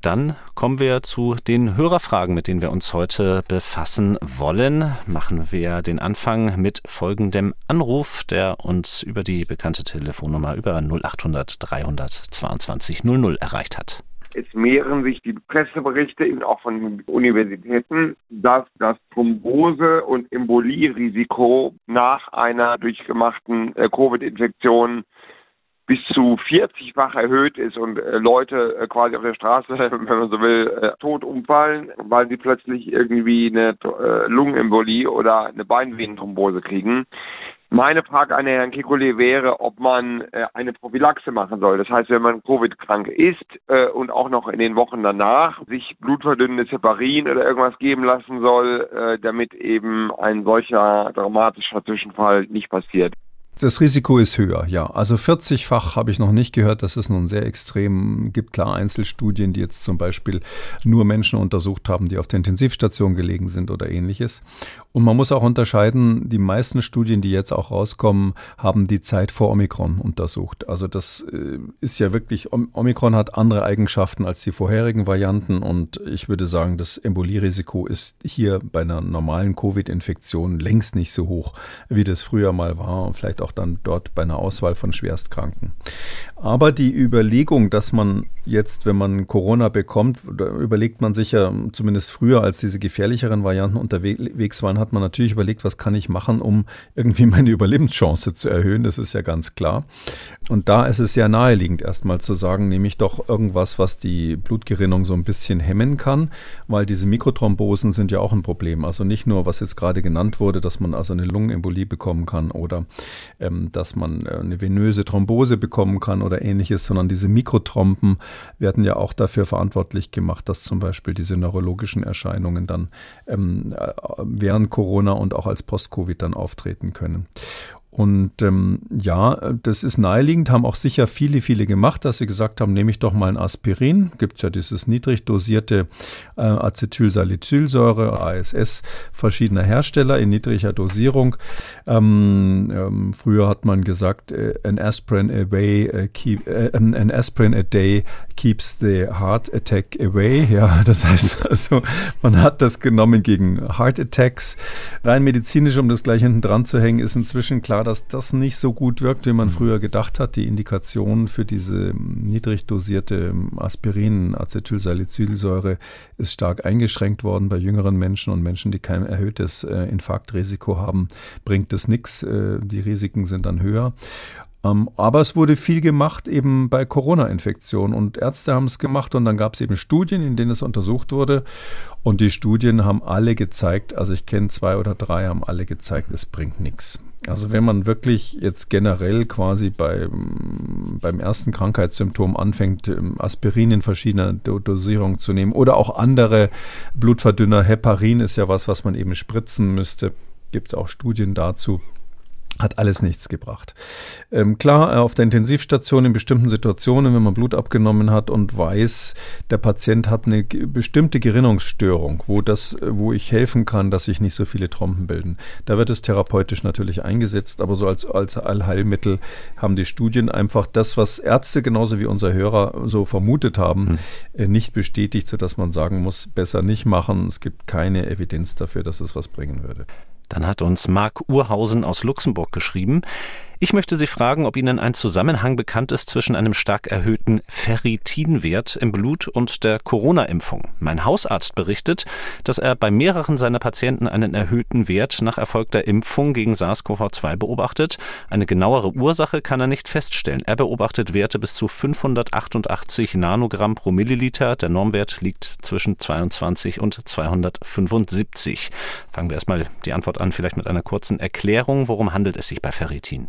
Dann kommen wir zu den Hörerfragen, mit denen wir uns heute befassen wollen. Machen wir den Anfang mit folgendem Anruf, der uns über die bekannte Telefonnummer über 0800 322 00 erreicht hat. Es mehren sich die Presseberichte eben auch von Universitäten, dass das Thrombose- und Embolierisiko nach einer durchgemachten äh, Covid-Infektion bis zu 40-fach erhöht ist und äh, Leute äh, quasi auf der Straße, wenn man so will, äh, tot umfallen, weil sie plötzlich irgendwie eine Lungenembolie oder eine Beinvenenthrombose kriegen. Meine Frage an Herrn Kekulé wäre, ob man eine Prophylaxe machen soll. Das heißt, wenn man Covid-krank ist und auch noch in den Wochen danach sich blutverdünnendes Heparin oder irgendwas geben lassen soll, damit eben ein solcher dramatischer Zwischenfall nicht passiert. Das Risiko ist höher, ja. Also 40-fach habe ich noch nicht gehört. Das ist nun sehr extrem. Gibt klar Einzelstudien, die jetzt zum Beispiel nur Menschen untersucht haben, die auf der Intensivstation gelegen sind oder ähnliches. Und man muss auch unterscheiden, die meisten Studien, die jetzt auch rauskommen, haben die Zeit vor Omikron untersucht. Also das äh, ist ja wirklich, Omikron hat andere Eigenschaften als die vorherigen Varianten. Und ich würde sagen, das Embolierisiko ist hier bei einer normalen Covid-Infektion längst nicht so hoch, wie das früher mal war. Vielleicht auch dann dort bei einer Auswahl von Schwerstkranken. Aber die Überlegung, dass man jetzt, wenn man Corona bekommt, überlegt man sich ja, zumindest früher, als diese gefährlicheren Varianten unterwegs waren, hat man natürlich überlegt, was kann ich machen, um irgendwie meine Überlebenschance zu erhöhen. Das ist ja ganz klar. Und da ist es ja naheliegend, erstmal zu sagen, nehme ich doch irgendwas, was die Blutgerinnung so ein bisschen hemmen kann, weil diese Mikrothrombosen sind ja auch ein Problem. Also nicht nur, was jetzt gerade genannt wurde, dass man also eine Lungenembolie bekommen kann oder ähm, dass man äh, eine venöse Thrombose bekommen kann oder ähnliches, sondern diese Mikrotrompen werden ja auch dafür verantwortlich gemacht, dass zum Beispiel diese neurologischen Erscheinungen dann ähm, äh, während Corona und auch als Post-Covid dann auftreten können. Und ähm, ja, das ist naheliegend, haben auch sicher viele, viele gemacht, dass sie gesagt haben, nehme ich doch mal ein Aspirin. Gibt ja dieses niedrig dosierte äh, Acetylsalicylsäure, ASS, verschiedener Hersteller in niedriger Dosierung. Ähm, ähm, früher hat man gesagt, äh, an aspirin a way, äh, keep, äh, an aspirin a day keeps the heart attack away. Ja, das heißt also, man hat das genommen gegen Heart Attacks. Rein medizinisch, um das gleich hinten dran zu hängen, ist inzwischen klar, dass das nicht so gut wirkt, wie man mhm. früher gedacht hat. Die Indikation für diese niedrig dosierte Aspirin, Acetylsalicylsäure, ist stark eingeschränkt worden bei jüngeren Menschen und Menschen, die kein erhöhtes äh, Infarktrisiko haben, bringt das nichts. Äh, die Risiken sind dann höher. Ähm, aber es wurde viel gemacht eben bei Corona-Infektionen und Ärzte haben es gemacht und dann gab es eben Studien, in denen es untersucht wurde und die Studien haben alle gezeigt, also ich kenne zwei oder drei, haben alle gezeigt, es bringt nichts. Also wenn man wirklich jetzt generell quasi bei, beim ersten Krankheitssymptom anfängt, ähm, Aspirin in verschiedener Dosierung zu nehmen oder auch andere Blutverdünner, Heparin ist ja was, was man eben spritzen müsste, gibt es auch Studien dazu hat alles nichts gebracht. Ähm, klar, äh, auf der Intensivstation in bestimmten Situationen, wenn man Blut abgenommen hat und weiß, der Patient hat eine bestimmte Gerinnungsstörung, wo, das, wo ich helfen kann, dass sich nicht so viele Trompen bilden. Da wird es therapeutisch natürlich eingesetzt, aber so als, als Allheilmittel haben die Studien einfach das, was Ärzte genauso wie unser Hörer so vermutet haben, hm. nicht bestätigt, sodass man sagen muss, besser nicht machen. Es gibt keine Evidenz dafür, dass es was bringen würde. Dann hat uns Marc Urhausen aus Luxemburg geschrieben. Ich möchte Sie fragen, ob Ihnen ein Zusammenhang bekannt ist zwischen einem stark erhöhten Ferritinwert im Blut und der Corona-Impfung. Mein Hausarzt berichtet, dass er bei mehreren seiner Patienten einen erhöhten Wert nach erfolgter Impfung gegen SARS-CoV-2 beobachtet. Eine genauere Ursache kann er nicht feststellen. Er beobachtet Werte bis zu 588 Nanogramm pro Milliliter. Der Normwert liegt zwischen 22 und 275. Fangen wir erstmal die Antwort an, vielleicht mit einer kurzen Erklärung. Worum handelt es sich bei Ferritin?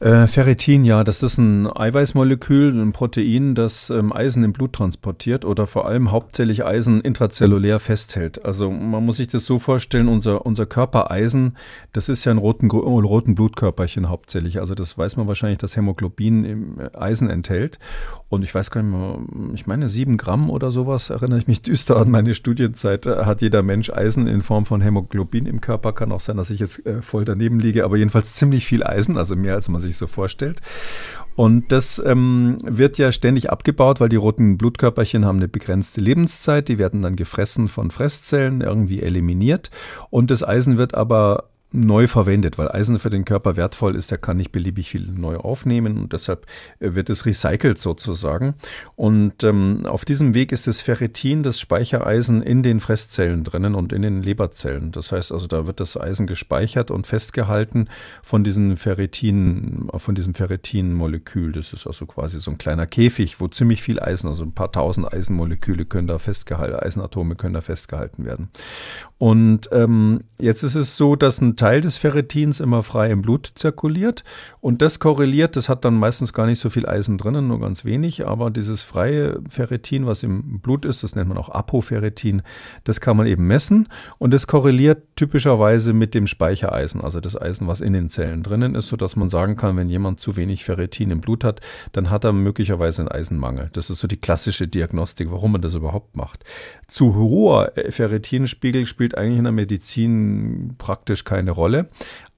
Äh, Ferritin, ja, das ist ein Eiweißmolekül, ein Protein, das ähm, Eisen im Blut transportiert oder vor allem hauptsächlich Eisen intrazellulär festhält. Also man muss sich das so vorstellen, unser, unser Körper Eisen, das ist ja ein roten, roten Blutkörperchen hauptsächlich. Also das weiß man wahrscheinlich, dass Hämoglobin im äh, Eisen enthält. Und ich weiß gar nicht mehr, ich meine sieben Gramm oder sowas, erinnere ich mich düster an meine Studienzeit, äh, hat jeder Mensch Eisen in Form von Hämoglobin im Körper. Kann auch sein, dass ich jetzt äh, voll daneben liege, aber jedenfalls ziemlich viel Eisen, also mehr als man sich sich so vorstellt. Und das ähm, wird ja ständig abgebaut, weil die roten Blutkörperchen haben eine begrenzte Lebenszeit. Die werden dann gefressen von Fresszellen, irgendwie eliminiert. Und das Eisen wird aber neu verwendet, weil Eisen für den Körper wertvoll ist, der kann nicht beliebig viel neu aufnehmen und deshalb äh, wird es recycelt sozusagen. Und ähm, auf diesem Weg ist das Ferritin, das Speichereisen in den Fresszellen drinnen und in den Leberzellen. Das heißt also, da wird das Eisen gespeichert und festgehalten von diesem Ferritin, von diesem Ferritin-Molekül. Das ist also quasi so ein kleiner Käfig, wo ziemlich viel Eisen, also ein paar tausend Eisenmoleküle können da festgehalten, Eisenatome können da festgehalten werden. Und ähm, jetzt ist es so, dass ein Teil des Ferritins immer frei im Blut zirkuliert und das korreliert, das hat dann meistens gar nicht so viel Eisen drinnen, nur ganz wenig, aber dieses freie Ferritin, was im Blut ist, das nennt man auch Apoferritin, das kann man eben messen und das korreliert typischerweise mit dem Speichereisen, also das Eisen, was in den Zellen drinnen ist, sodass man sagen kann, wenn jemand zu wenig Ferritin im Blut hat, dann hat er möglicherweise einen Eisenmangel. Das ist so die klassische Diagnostik, warum man das überhaupt macht. Zu hoher Ferritinspiegel spielt eigentlich in der Medizin praktisch keine keine Rolle.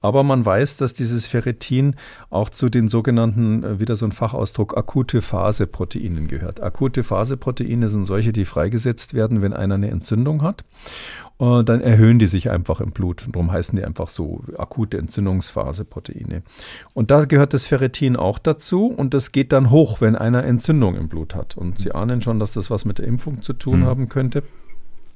Aber man weiß, dass dieses Ferritin auch zu den sogenannten, äh, wieder so ein Fachausdruck, akute Phase-Proteinen gehört. Akute Phase-Proteine sind solche, die freigesetzt werden, wenn einer eine Entzündung hat. Und dann erhöhen die sich einfach im Blut. Und darum heißen die einfach so akute Entzündungsphase-Proteine. Und da gehört das Ferritin auch dazu. Und das geht dann hoch, wenn einer Entzündung im Blut hat. Und Sie ahnen schon, dass das was mit der Impfung zu tun mhm. haben könnte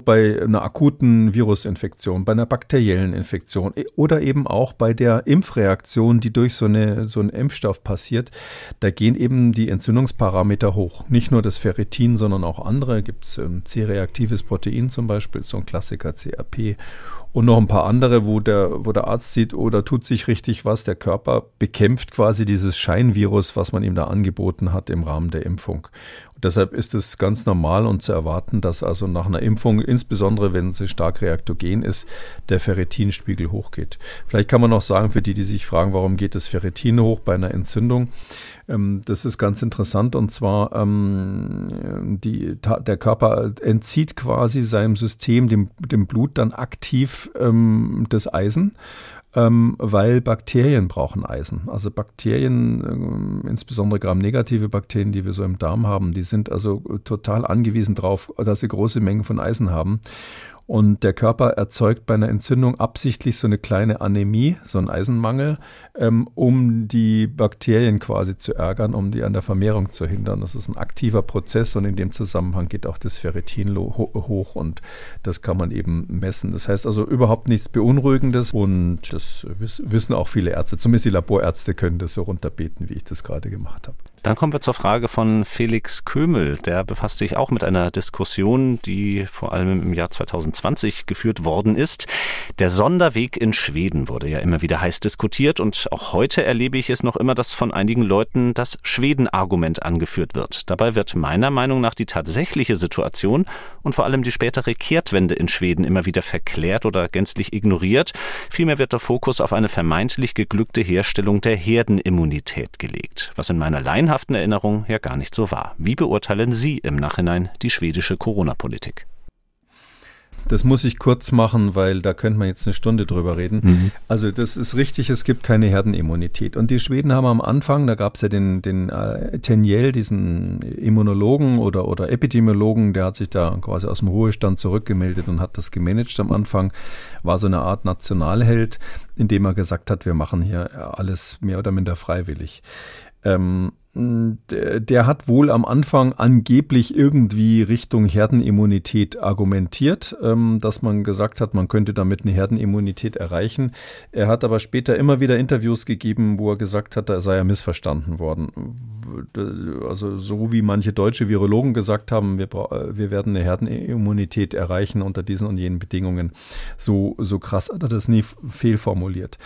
bei einer akuten Virusinfektion, bei einer bakteriellen Infektion e, oder eben auch bei der Impfreaktion, die durch so, eine, so einen Impfstoff passiert, da gehen eben die Entzündungsparameter hoch. Nicht nur das Ferritin, sondern auch andere. Gibt es ähm, C-reaktives Protein zum Beispiel, so ein Klassiker CRP und noch ein paar andere, wo der, wo der Arzt sieht, oder oh, tut sich richtig was. Der Körper bekämpft quasi dieses Scheinvirus, was man ihm da angeboten hat im Rahmen der Impfung. Deshalb ist es ganz normal und zu erwarten, dass also nach einer Impfung, insbesondere wenn sie stark reaktogen ist, der Ferritinspiegel hochgeht. Vielleicht kann man noch sagen, für die, die sich fragen, warum geht das Ferritin hoch bei einer Entzündung, ähm, das ist ganz interessant und zwar ähm, die, der Körper entzieht quasi seinem System, dem, dem Blut dann aktiv ähm, das Eisen ähm, weil Bakterien brauchen Eisen. Also Bakterien, äh, insbesondere gramnegative Bakterien, die wir so im Darm haben, die sind also total angewiesen darauf, dass sie große Mengen von Eisen haben. Und der Körper erzeugt bei einer Entzündung absichtlich so eine kleine Anämie, so einen Eisenmangel, ähm, um die Bakterien quasi zu ärgern, um die an der Vermehrung zu hindern. Das ist ein aktiver Prozess und in dem Zusammenhang geht auch das Ferritin hoch und das kann man eben messen. Das heißt also überhaupt nichts Beunruhigendes und das wissen auch viele Ärzte, zumindest die Laborärzte können das so runterbeten, wie ich das gerade gemacht habe. Dann kommen wir zur Frage von Felix Kömel. Der befasst sich auch mit einer Diskussion, die vor allem im Jahr 2020 geführt worden ist. Der Sonderweg in Schweden wurde ja immer wieder heiß diskutiert und auch heute erlebe ich es noch immer, dass von einigen Leuten das Schweden-Argument angeführt wird. Dabei wird meiner Meinung nach die tatsächliche Situation und vor allem die spätere Kehrtwende in Schweden immer wieder verklärt oder gänzlich ignoriert. Vielmehr wird der Fokus auf eine vermeintlich geglückte Herstellung der Herdenimmunität gelegt, was in meiner Leinhaft lebhaften Erinnerung ja gar nicht so war. Wie beurteilen Sie im Nachhinein die schwedische Corona-Politik? Das muss ich kurz machen, weil da könnte man jetzt eine Stunde drüber reden. Mhm. Also das ist richtig, es gibt keine Herdenimmunität. Und die Schweden haben am Anfang, da gab es ja den, den äh, Teniel, diesen Immunologen oder, oder Epidemiologen, der hat sich da quasi aus dem Ruhestand zurückgemeldet und hat das gemanagt am Anfang, war so eine Art Nationalheld, indem er gesagt hat, wir machen hier alles mehr oder minder freiwillig. Ähm, der hat wohl am Anfang angeblich irgendwie Richtung Herdenimmunität argumentiert, ähm, dass man gesagt hat, man könnte damit eine Herdenimmunität erreichen. Er hat aber später immer wieder Interviews gegeben, wo er gesagt hat, da sei er missverstanden worden. Also so wie manche deutsche Virologen gesagt haben, wir, wir werden eine Herdenimmunität erreichen unter diesen und jenen Bedingungen. So, so krass hat er das nie fehlformuliert.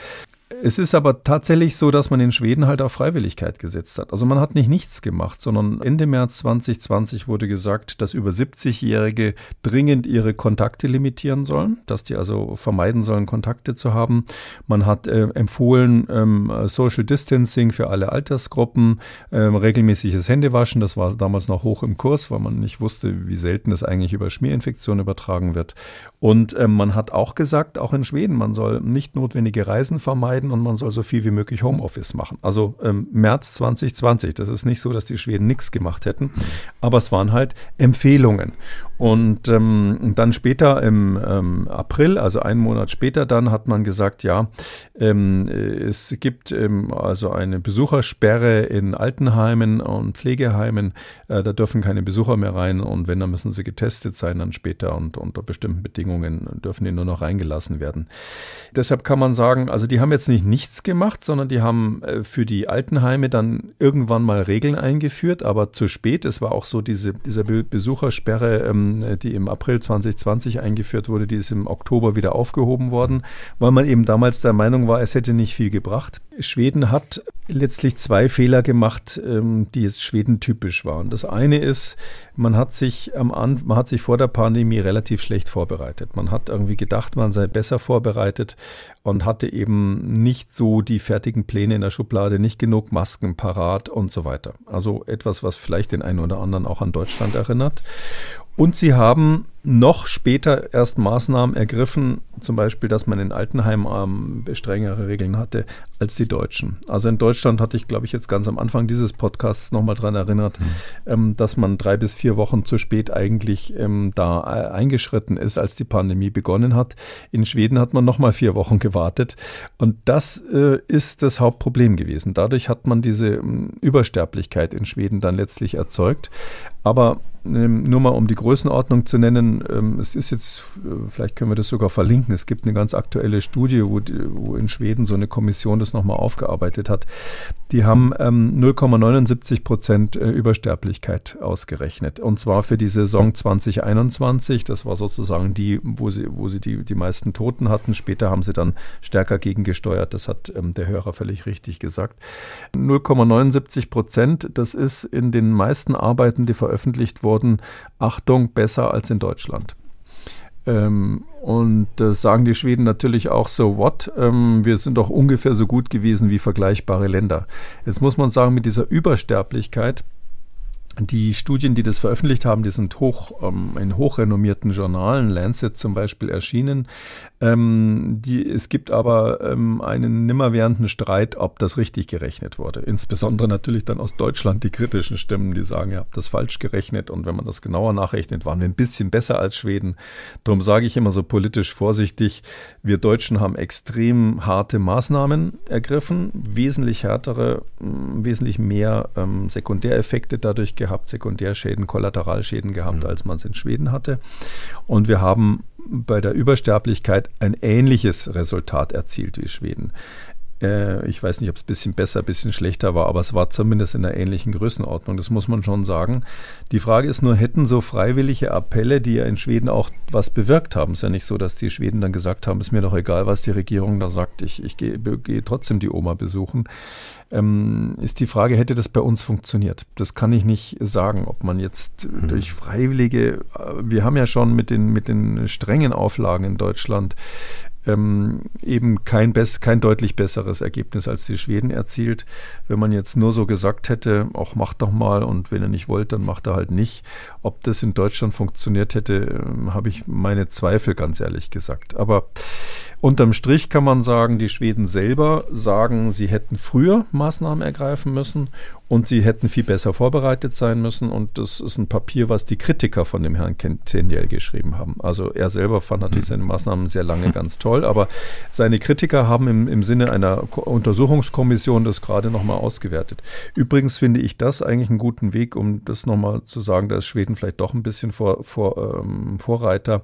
Es ist aber tatsächlich so, dass man in Schweden halt auf Freiwilligkeit gesetzt hat. Also man hat nicht nichts gemacht, sondern Ende März 2020 wurde gesagt, dass über 70-Jährige dringend ihre Kontakte limitieren sollen, dass die also vermeiden sollen, Kontakte zu haben. Man hat äh, empfohlen, ähm, Social Distancing für alle Altersgruppen, ähm, regelmäßiges Händewaschen, das war damals noch hoch im Kurs, weil man nicht wusste, wie selten es eigentlich über Schmierinfektionen übertragen wird. Und ähm, man hat auch gesagt, auch in Schweden, man soll nicht notwendige Reisen vermeiden und man soll so viel wie möglich Homeoffice machen. Also ähm, März 2020, das ist nicht so, dass die Schweden nichts gemacht hätten, aber es waren halt Empfehlungen. Und ähm, dann später im ähm, April, also einen Monat später, dann hat man gesagt, ja, ähm, es gibt ähm, also eine Besuchersperre in Altenheimen und Pflegeheimen. Äh, da dürfen keine Besucher mehr rein und wenn, dann müssen sie getestet sein dann später und unter bestimmten Bedingungen dürfen die nur noch reingelassen werden. Deshalb kann man sagen, also die haben jetzt nicht nichts gemacht, sondern die haben äh, für die Altenheime dann irgendwann mal Regeln eingeführt, aber zu spät. Es war auch so diese, diese Besuchersperre äh, die im April 2020 eingeführt wurde, die ist im Oktober wieder aufgehoben worden, weil man eben damals der Meinung war, es hätte nicht viel gebracht. Schweden hat letztlich zwei Fehler gemacht, ähm, die jetzt Schweden typisch waren. Das eine ist, man hat sich am man hat sich vor der Pandemie relativ schlecht vorbereitet. Man hat irgendwie gedacht, man sei besser vorbereitet und hatte eben nicht so die fertigen Pläne in der Schublade, nicht genug Masken parat und so weiter. Also etwas, was vielleicht den einen oder anderen auch an Deutschland erinnert. Und sie haben noch später erst Maßnahmen ergriffen, zum Beispiel, dass man in Altenheim ähm, strengere Regeln hatte als die Deutschen. Also in Deutschland hatte ich, glaube ich, jetzt ganz am Anfang dieses Podcasts nochmal daran erinnert, mhm. ähm, dass man drei bis vier Wochen zu spät eigentlich ähm, da äh, eingeschritten ist, als die Pandemie begonnen hat. In Schweden hat man nochmal vier Wochen gewartet. Und das äh, ist das Hauptproblem gewesen. Dadurch hat man diese ähm, Übersterblichkeit in Schweden dann letztlich erzeugt. Aber nur mal um die Größenordnung zu nennen, ähm, es ist jetzt, äh, vielleicht können wir das sogar verlinken, es gibt eine ganz aktuelle Studie, wo, wo in Schweden so eine Kommission das nochmal aufgearbeitet hat. Die haben 0,79 ähm, Prozent äh, Übersterblichkeit ausgerechnet. Und zwar für die Saison 2021. Das war sozusagen die, wo sie, wo sie die, die meisten Toten hatten. Später haben sie dann stärker gegengesteuert. Das hat der Hörer völlig richtig gesagt. 0,79 Prozent, das ist in den meisten Arbeiten, die veröffentlicht wurden, wurden, Achtung, besser als in Deutschland. Ähm, und das sagen die Schweden natürlich auch so, what? Ähm, wir sind doch ungefähr so gut gewesen wie vergleichbare Länder. Jetzt muss man sagen, mit dieser Übersterblichkeit, die Studien, die das veröffentlicht haben, die sind hoch ähm, in hochrenommierten Journalen, Lancet zum Beispiel, erschienen. Ähm, die, es gibt aber ähm, einen nimmerwährenden Streit, ob das richtig gerechnet wurde. Insbesondere natürlich dann aus Deutschland die kritischen Stimmen, die sagen, ihr habt das falsch gerechnet und wenn man das genauer nachrechnet, waren wir ein bisschen besser als Schweden. Darum sage ich immer so politisch vorsichtig, wir Deutschen haben extrem harte Maßnahmen ergriffen, wesentlich härtere, wesentlich mehr ähm, Sekundäreffekte dadurch gehabt, Sekundärschäden, Kollateralschäden gehabt, mhm. als man es in Schweden hatte. Und wir haben bei der Übersterblichkeit ein ähnliches Resultat erzielt wie Schweden. Äh, ich weiß nicht, ob es ein bisschen besser, ein bisschen schlechter war, aber es war zumindest in einer ähnlichen Größenordnung. Das muss man schon sagen. Die Frage ist nur, hätten so freiwillige Appelle, die ja in Schweden auch was bewirkt haben, es ist ja nicht so, dass die Schweden dann gesagt haben, ist mir doch egal, was die Regierung da sagt, ich, ich gehe geh trotzdem die Oma besuchen ähm, ist die Frage, hätte das bei uns funktioniert? Das kann ich nicht sagen, ob man jetzt mhm. durch Freiwillige, äh, wir haben ja schon mit den, mit den strengen Auflagen in Deutschland ähm, eben kein, best, kein deutlich besseres Ergebnis als die Schweden erzielt. Wenn man jetzt nur so gesagt hätte, auch macht doch mal und wenn ihr nicht wollt, dann macht er halt nicht. Ob das in Deutschland funktioniert hätte, äh, habe ich meine Zweifel, ganz ehrlich gesagt. Aber Unterm Strich kann man sagen, die Schweden selber sagen, sie hätten früher Maßnahmen ergreifen müssen und sie hätten viel besser vorbereitet sein müssen. Und das ist ein Papier, was die Kritiker von dem Herrn Tendiel geschrieben haben. Also er selber fand natürlich mhm. seine Maßnahmen sehr lange ganz toll, aber seine Kritiker haben im, im Sinne einer Untersuchungskommission das gerade nochmal ausgewertet. Übrigens finde ich das eigentlich einen guten Weg, um das nochmal zu sagen, da ist Schweden vielleicht doch ein bisschen vor, vor, ähm, Vorreiter.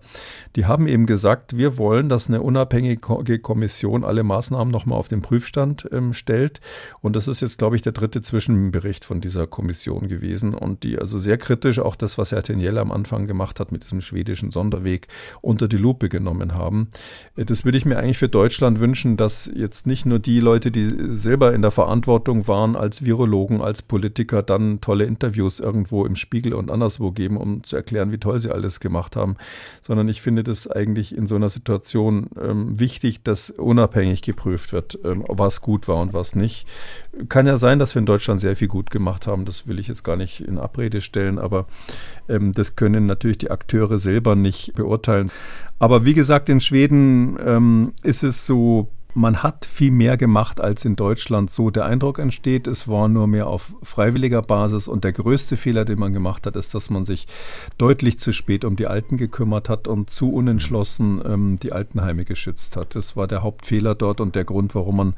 Die haben eben gesagt, wir wollen, dass eine unabhängige unabhängige Kommission alle Maßnahmen nochmal auf den Prüfstand ähm, stellt. Und das ist jetzt, glaube ich, der dritte Zwischenbericht von dieser Kommission gewesen. Und die also sehr kritisch auch das, was Herr Teniel am Anfang gemacht hat mit diesem schwedischen Sonderweg, unter die Lupe genommen haben. Äh, das würde ich mir eigentlich für Deutschland wünschen, dass jetzt nicht nur die Leute, die selber in der Verantwortung waren, als Virologen, als Politiker, dann tolle Interviews irgendwo im Spiegel und anderswo geben, um zu erklären, wie toll sie alles gemacht haben, sondern ich finde das eigentlich in so einer Situation ähm, wichtig, dass unabhängig geprüft wird, ähm, was gut war und was nicht. Kann ja sein, dass wir in Deutschland sehr viel gut gemacht haben. Das will ich jetzt gar nicht in Abrede stellen, aber ähm, das können natürlich die Akteure selber nicht beurteilen. Aber wie gesagt, in Schweden ähm, ist es so man hat viel mehr gemacht als in Deutschland, so der Eindruck entsteht. Es war nur mehr auf freiwilliger Basis und der größte Fehler, den man gemacht hat, ist, dass man sich deutlich zu spät um die Alten gekümmert hat und zu unentschlossen ähm, die Altenheime geschützt hat. Das war der Hauptfehler dort und der Grund, warum man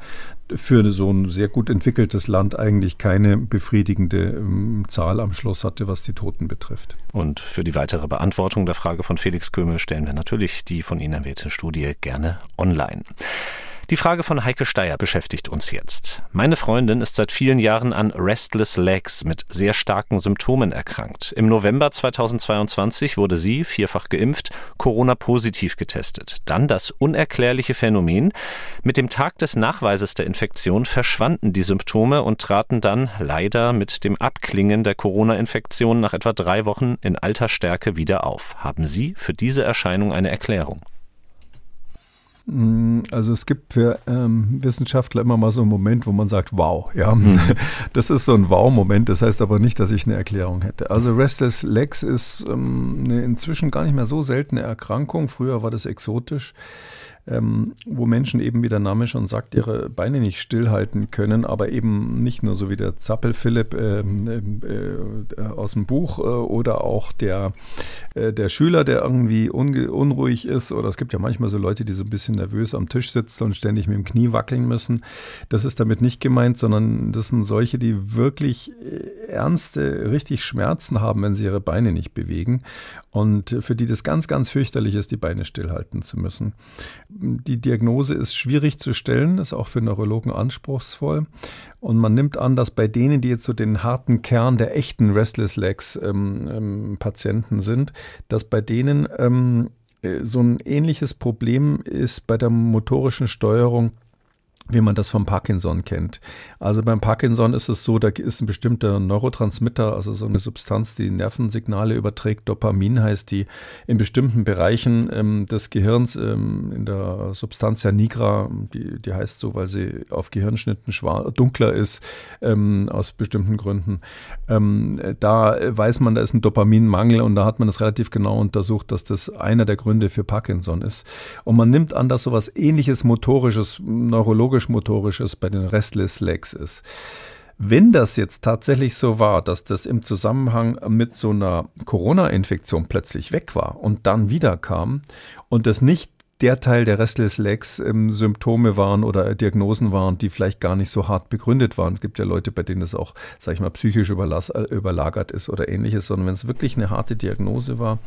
für so ein sehr gut entwickeltes Land eigentlich keine befriedigende ähm, Zahl am Schluss hatte, was die Toten betrifft. Und für die weitere Beantwortung der Frage von Felix Kömel stellen wir natürlich die von Ihnen erwähnte Studie gerne online. Die Frage von Heike Steyer beschäftigt uns jetzt. Meine Freundin ist seit vielen Jahren an Restless Legs mit sehr starken Symptomen erkrankt. Im November 2022 wurde sie, vierfach geimpft, Corona-positiv getestet. Dann das unerklärliche Phänomen. Mit dem Tag des Nachweises der Infektion verschwanden die Symptome und traten dann leider mit dem Abklingen der Corona-Infektion nach etwa drei Wochen in alter Stärke wieder auf. Haben Sie für diese Erscheinung eine Erklärung? Mm, also es gibt für ähm, Wissenschaftler immer mal so einen Moment, wo man sagt, wow, ja. Mhm. Das ist so ein Wow-Moment, das heißt aber nicht, dass ich eine Erklärung hätte. Also Restless Legs ist ähm, eine inzwischen gar nicht mehr so seltene Erkrankung. Früher war das exotisch ähm, wo Menschen eben, wie der Name schon sagt, ihre Beine nicht stillhalten können, aber eben nicht nur so wie der Zappel Philipp ähm, äh, äh, aus dem Buch äh, oder auch der, äh, der Schüler, der irgendwie unruhig ist oder es gibt ja manchmal so Leute, die so ein bisschen nervös am Tisch sitzen und ständig mit dem Knie wackeln müssen. Das ist damit nicht gemeint, sondern das sind solche, die wirklich äh, ernste, richtig Schmerzen haben, wenn sie ihre Beine nicht bewegen und für die das ganz, ganz fürchterlich ist, die Beine stillhalten zu müssen. Die Diagnose ist schwierig zu stellen, ist auch für Neurologen anspruchsvoll. Und man nimmt an, dass bei denen, die jetzt so den harten Kern der echten Restless Legs ähm, ähm, Patienten sind, dass bei denen ähm, äh, so ein ähnliches Problem ist bei der motorischen Steuerung wie man das vom Parkinson kennt. Also beim Parkinson ist es so, da ist ein bestimmter Neurotransmitter, also so eine Substanz, die Nervensignale überträgt. Dopamin heißt die in bestimmten Bereichen ähm, des Gehirns, ähm, in der Substantia nigra, die, die heißt so, weil sie auf Gehirnschnitten dunkler ist, ähm, aus bestimmten Gründen. Ähm, da weiß man, da ist ein Dopaminmangel und da hat man das relativ genau untersucht, dass das einer der Gründe für Parkinson ist. Und man nimmt an, dass sowas ähnliches motorisches, neurologisches logisch-motorisches bei den Restless Legs ist. Wenn das jetzt tatsächlich so war, dass das im Zusammenhang mit so einer Corona-Infektion plötzlich weg war und dann wieder kam und das nicht der Teil der Restless Legs ähm, Symptome waren oder Diagnosen waren, die vielleicht gar nicht so hart begründet waren. Es gibt ja Leute, bei denen das auch, sag ich mal, psychisch äh, überlagert ist oder ähnliches, sondern wenn es wirklich eine harte Diagnose war,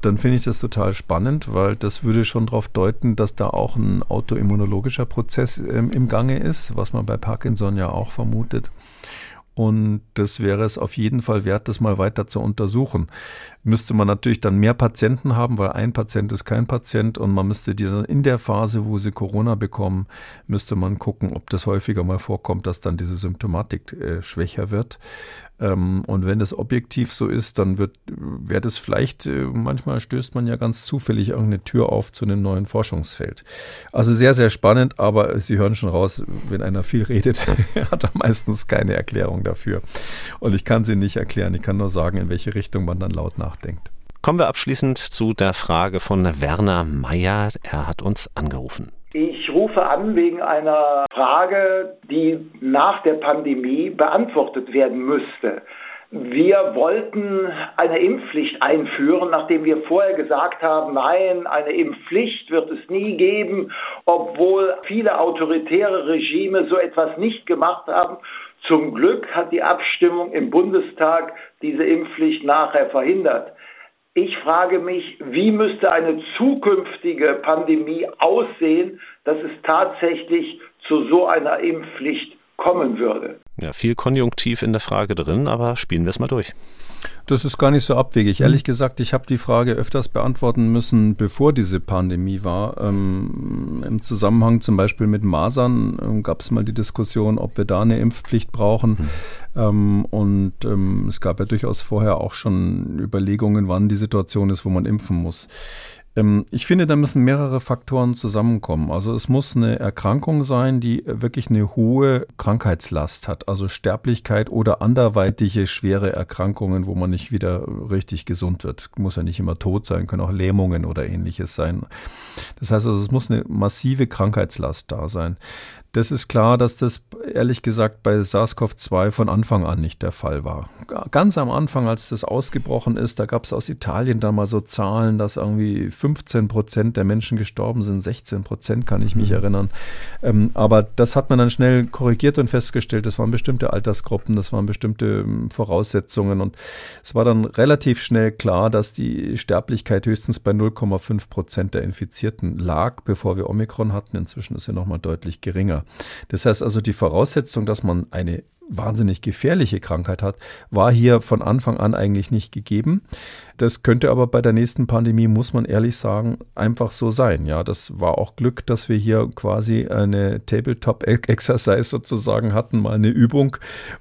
dann finde ich das total spannend, weil das würde schon darauf deuten, dass da auch ein autoimmunologischer Prozess ähm, im Gange ist, was man bei Parkinson ja auch vermutet. Und das wäre es auf jeden Fall wert, das mal weiter zu untersuchen. Müsste man natürlich dann mehr Patienten haben, weil ein Patient ist kein Patient und man müsste die dann in der Phase, wo sie Corona bekommen, müsste man gucken, ob das häufiger mal vorkommt, dass dann diese Symptomatik äh, schwächer wird. Ähm, und wenn das objektiv so ist, dann wird, wäre das vielleicht, äh, manchmal stößt man ja ganz zufällig irgendeine Tür auf zu einem neuen Forschungsfeld. Also sehr, sehr spannend, aber Sie hören schon raus, wenn einer viel redet, hat er meistens keine Erklärung dafür. Und ich kann sie nicht erklären, ich kann nur sagen, in welche Richtung man dann laut nachdenkt. Kommen wir abschließend zu der Frage von Werner Meyer. Er hat uns angerufen. Ich rufe an wegen einer Frage, die nach der Pandemie beantwortet werden müsste. Wir wollten eine Impfpflicht einführen, nachdem wir vorher gesagt haben, nein, eine Impfpflicht wird es nie geben, obwohl viele autoritäre Regime so etwas nicht gemacht haben. Zum Glück hat die Abstimmung im Bundestag diese Impfpflicht nachher verhindert. Ich frage mich, wie müsste eine zukünftige Pandemie aussehen, dass es tatsächlich zu so einer Impfpflicht kommen würde. Ja, viel Konjunktiv in der Frage drin, aber spielen wir es mal durch. Das ist gar nicht so abwegig. Ehrlich gesagt, ich habe die Frage öfters beantworten müssen, bevor diese Pandemie war. Ähm, Im Zusammenhang zum Beispiel mit Masern ähm, gab es mal die Diskussion, ob wir da eine Impfpflicht brauchen. Mhm. Ähm, und ähm, es gab ja durchaus vorher auch schon Überlegungen, wann die Situation ist, wo man impfen muss. Ähm, ich finde, da müssen mehrere Faktoren zusammenkommen. Also es muss eine Erkrankung sein, die wirklich eine hohe Krankheitslast hat, also Sterblichkeit oder anderweitige schwere Erkrankungen, wo man nicht wieder richtig gesund wird. Muss ja nicht immer tot sein, können auch Lähmungen oder ähnliches sein. Das heißt also, es muss eine massive Krankheitslast da sein. Das ist klar, dass das ehrlich gesagt bei SARS-CoV-2 von Anfang an nicht der Fall war. Ganz am Anfang, als das ausgebrochen ist, da gab es aus Italien da mal so Zahlen, dass irgendwie 15 Prozent der Menschen gestorben sind, 16 Prozent kann ich mich mhm. erinnern. Ähm, aber das hat man dann schnell korrigiert und festgestellt, das waren bestimmte Altersgruppen, das waren bestimmte ähm, Voraussetzungen und es war dann relativ schnell klar, dass die Sterblichkeit höchstens bei 0,5 Prozent der Infizierten lag, bevor wir Omikron hatten. Inzwischen ist sie nochmal deutlich geringer. Das heißt also, die Voraussetzung, dass man eine wahnsinnig gefährliche Krankheit hat, war hier von Anfang an eigentlich nicht gegeben. Das könnte aber bei der nächsten Pandemie, muss man ehrlich sagen, einfach so sein. Ja, das war auch Glück, dass wir hier quasi eine Tabletop-Exercise sozusagen hatten, mal eine Übung,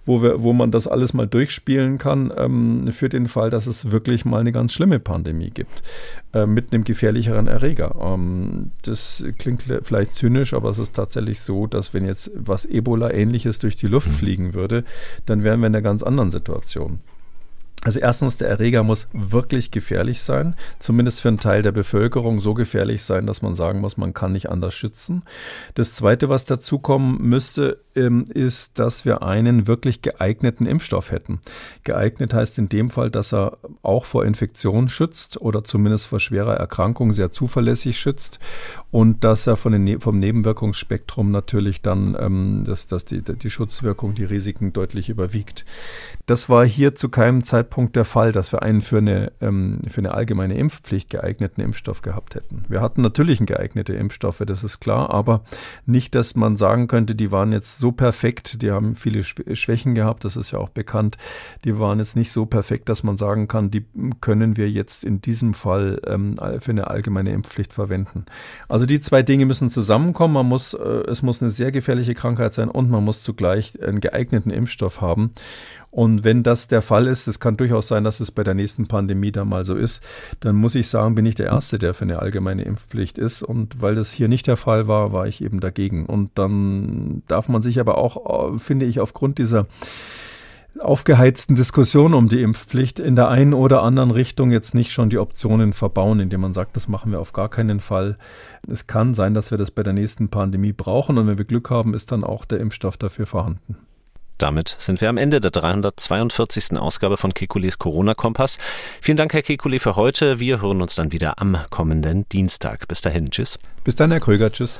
wo wir, wo man das alles mal durchspielen kann, ähm, für den Fall, dass es wirklich mal eine ganz schlimme Pandemie gibt, äh, mit einem gefährlicheren Erreger. Ähm, das klingt vielleicht zynisch, aber es ist tatsächlich so, dass wenn jetzt was Ebola-ähnliches durch die Luft mhm. fliegen würde, dann wären wir in einer ganz anderen Situation. Also erstens, der Erreger muss wirklich gefährlich sein, zumindest für einen Teil der Bevölkerung so gefährlich sein, dass man sagen muss, man kann nicht anders schützen. Das Zweite, was dazu kommen müsste, ähm, ist, dass wir einen wirklich geeigneten Impfstoff hätten. Geeignet heißt in dem Fall, dass er auch vor Infektion schützt oder zumindest vor schwerer Erkrankung sehr zuverlässig schützt und dass er von den, ne-, vom Nebenwirkungsspektrum natürlich dann, ähm, dass, dass die, die Schutzwirkung, die Risiken deutlich überwiegt. Das war hier zu keinem Zeitpunkt der Fall, dass wir einen für eine, ähm, für eine allgemeine Impfpflicht geeigneten Impfstoff gehabt hätten. Wir hatten natürlich geeignete Impfstoffe, das ist klar, aber nicht, dass man sagen könnte, die waren jetzt so perfekt, die haben viele Schwächen gehabt, das ist ja auch bekannt, die waren jetzt nicht so perfekt, dass man sagen kann, die können wir jetzt in diesem Fall ähm, für eine allgemeine Impfpflicht verwenden. Also die zwei Dinge müssen zusammenkommen. Man muss, äh, es muss eine sehr gefährliche Krankheit sein und man muss zugleich einen geeigneten Impfstoff haben. Und wenn das der Fall ist, es kann durchaus sein, dass es bei der nächsten Pandemie dann mal so ist, dann muss ich sagen, bin ich der Erste, der für eine allgemeine Impfpflicht ist. Und weil das hier nicht der Fall war, war ich eben dagegen. Und dann darf man sich aber auch, äh, finde ich, aufgrund dieser aufgeheizten Diskussion um die Impfpflicht in der einen oder anderen Richtung jetzt nicht schon die Optionen verbauen, indem man sagt, das machen wir auf gar keinen Fall. Es kann sein, dass wir das bei der nächsten Pandemie brauchen und wenn wir Glück haben, ist dann auch der Impfstoff dafür vorhanden. Damit sind wir am Ende der 342. Ausgabe von Kekules Corona-Kompass. Vielen Dank, Herr Kekule, für heute. Wir hören uns dann wieder am kommenden Dienstag. Bis dahin. Tschüss. Bis dann, Herr Kröger. Tschüss.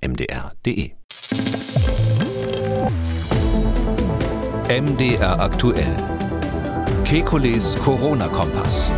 mdr.de. MDR aktuell. Kekules Corona-Kompass.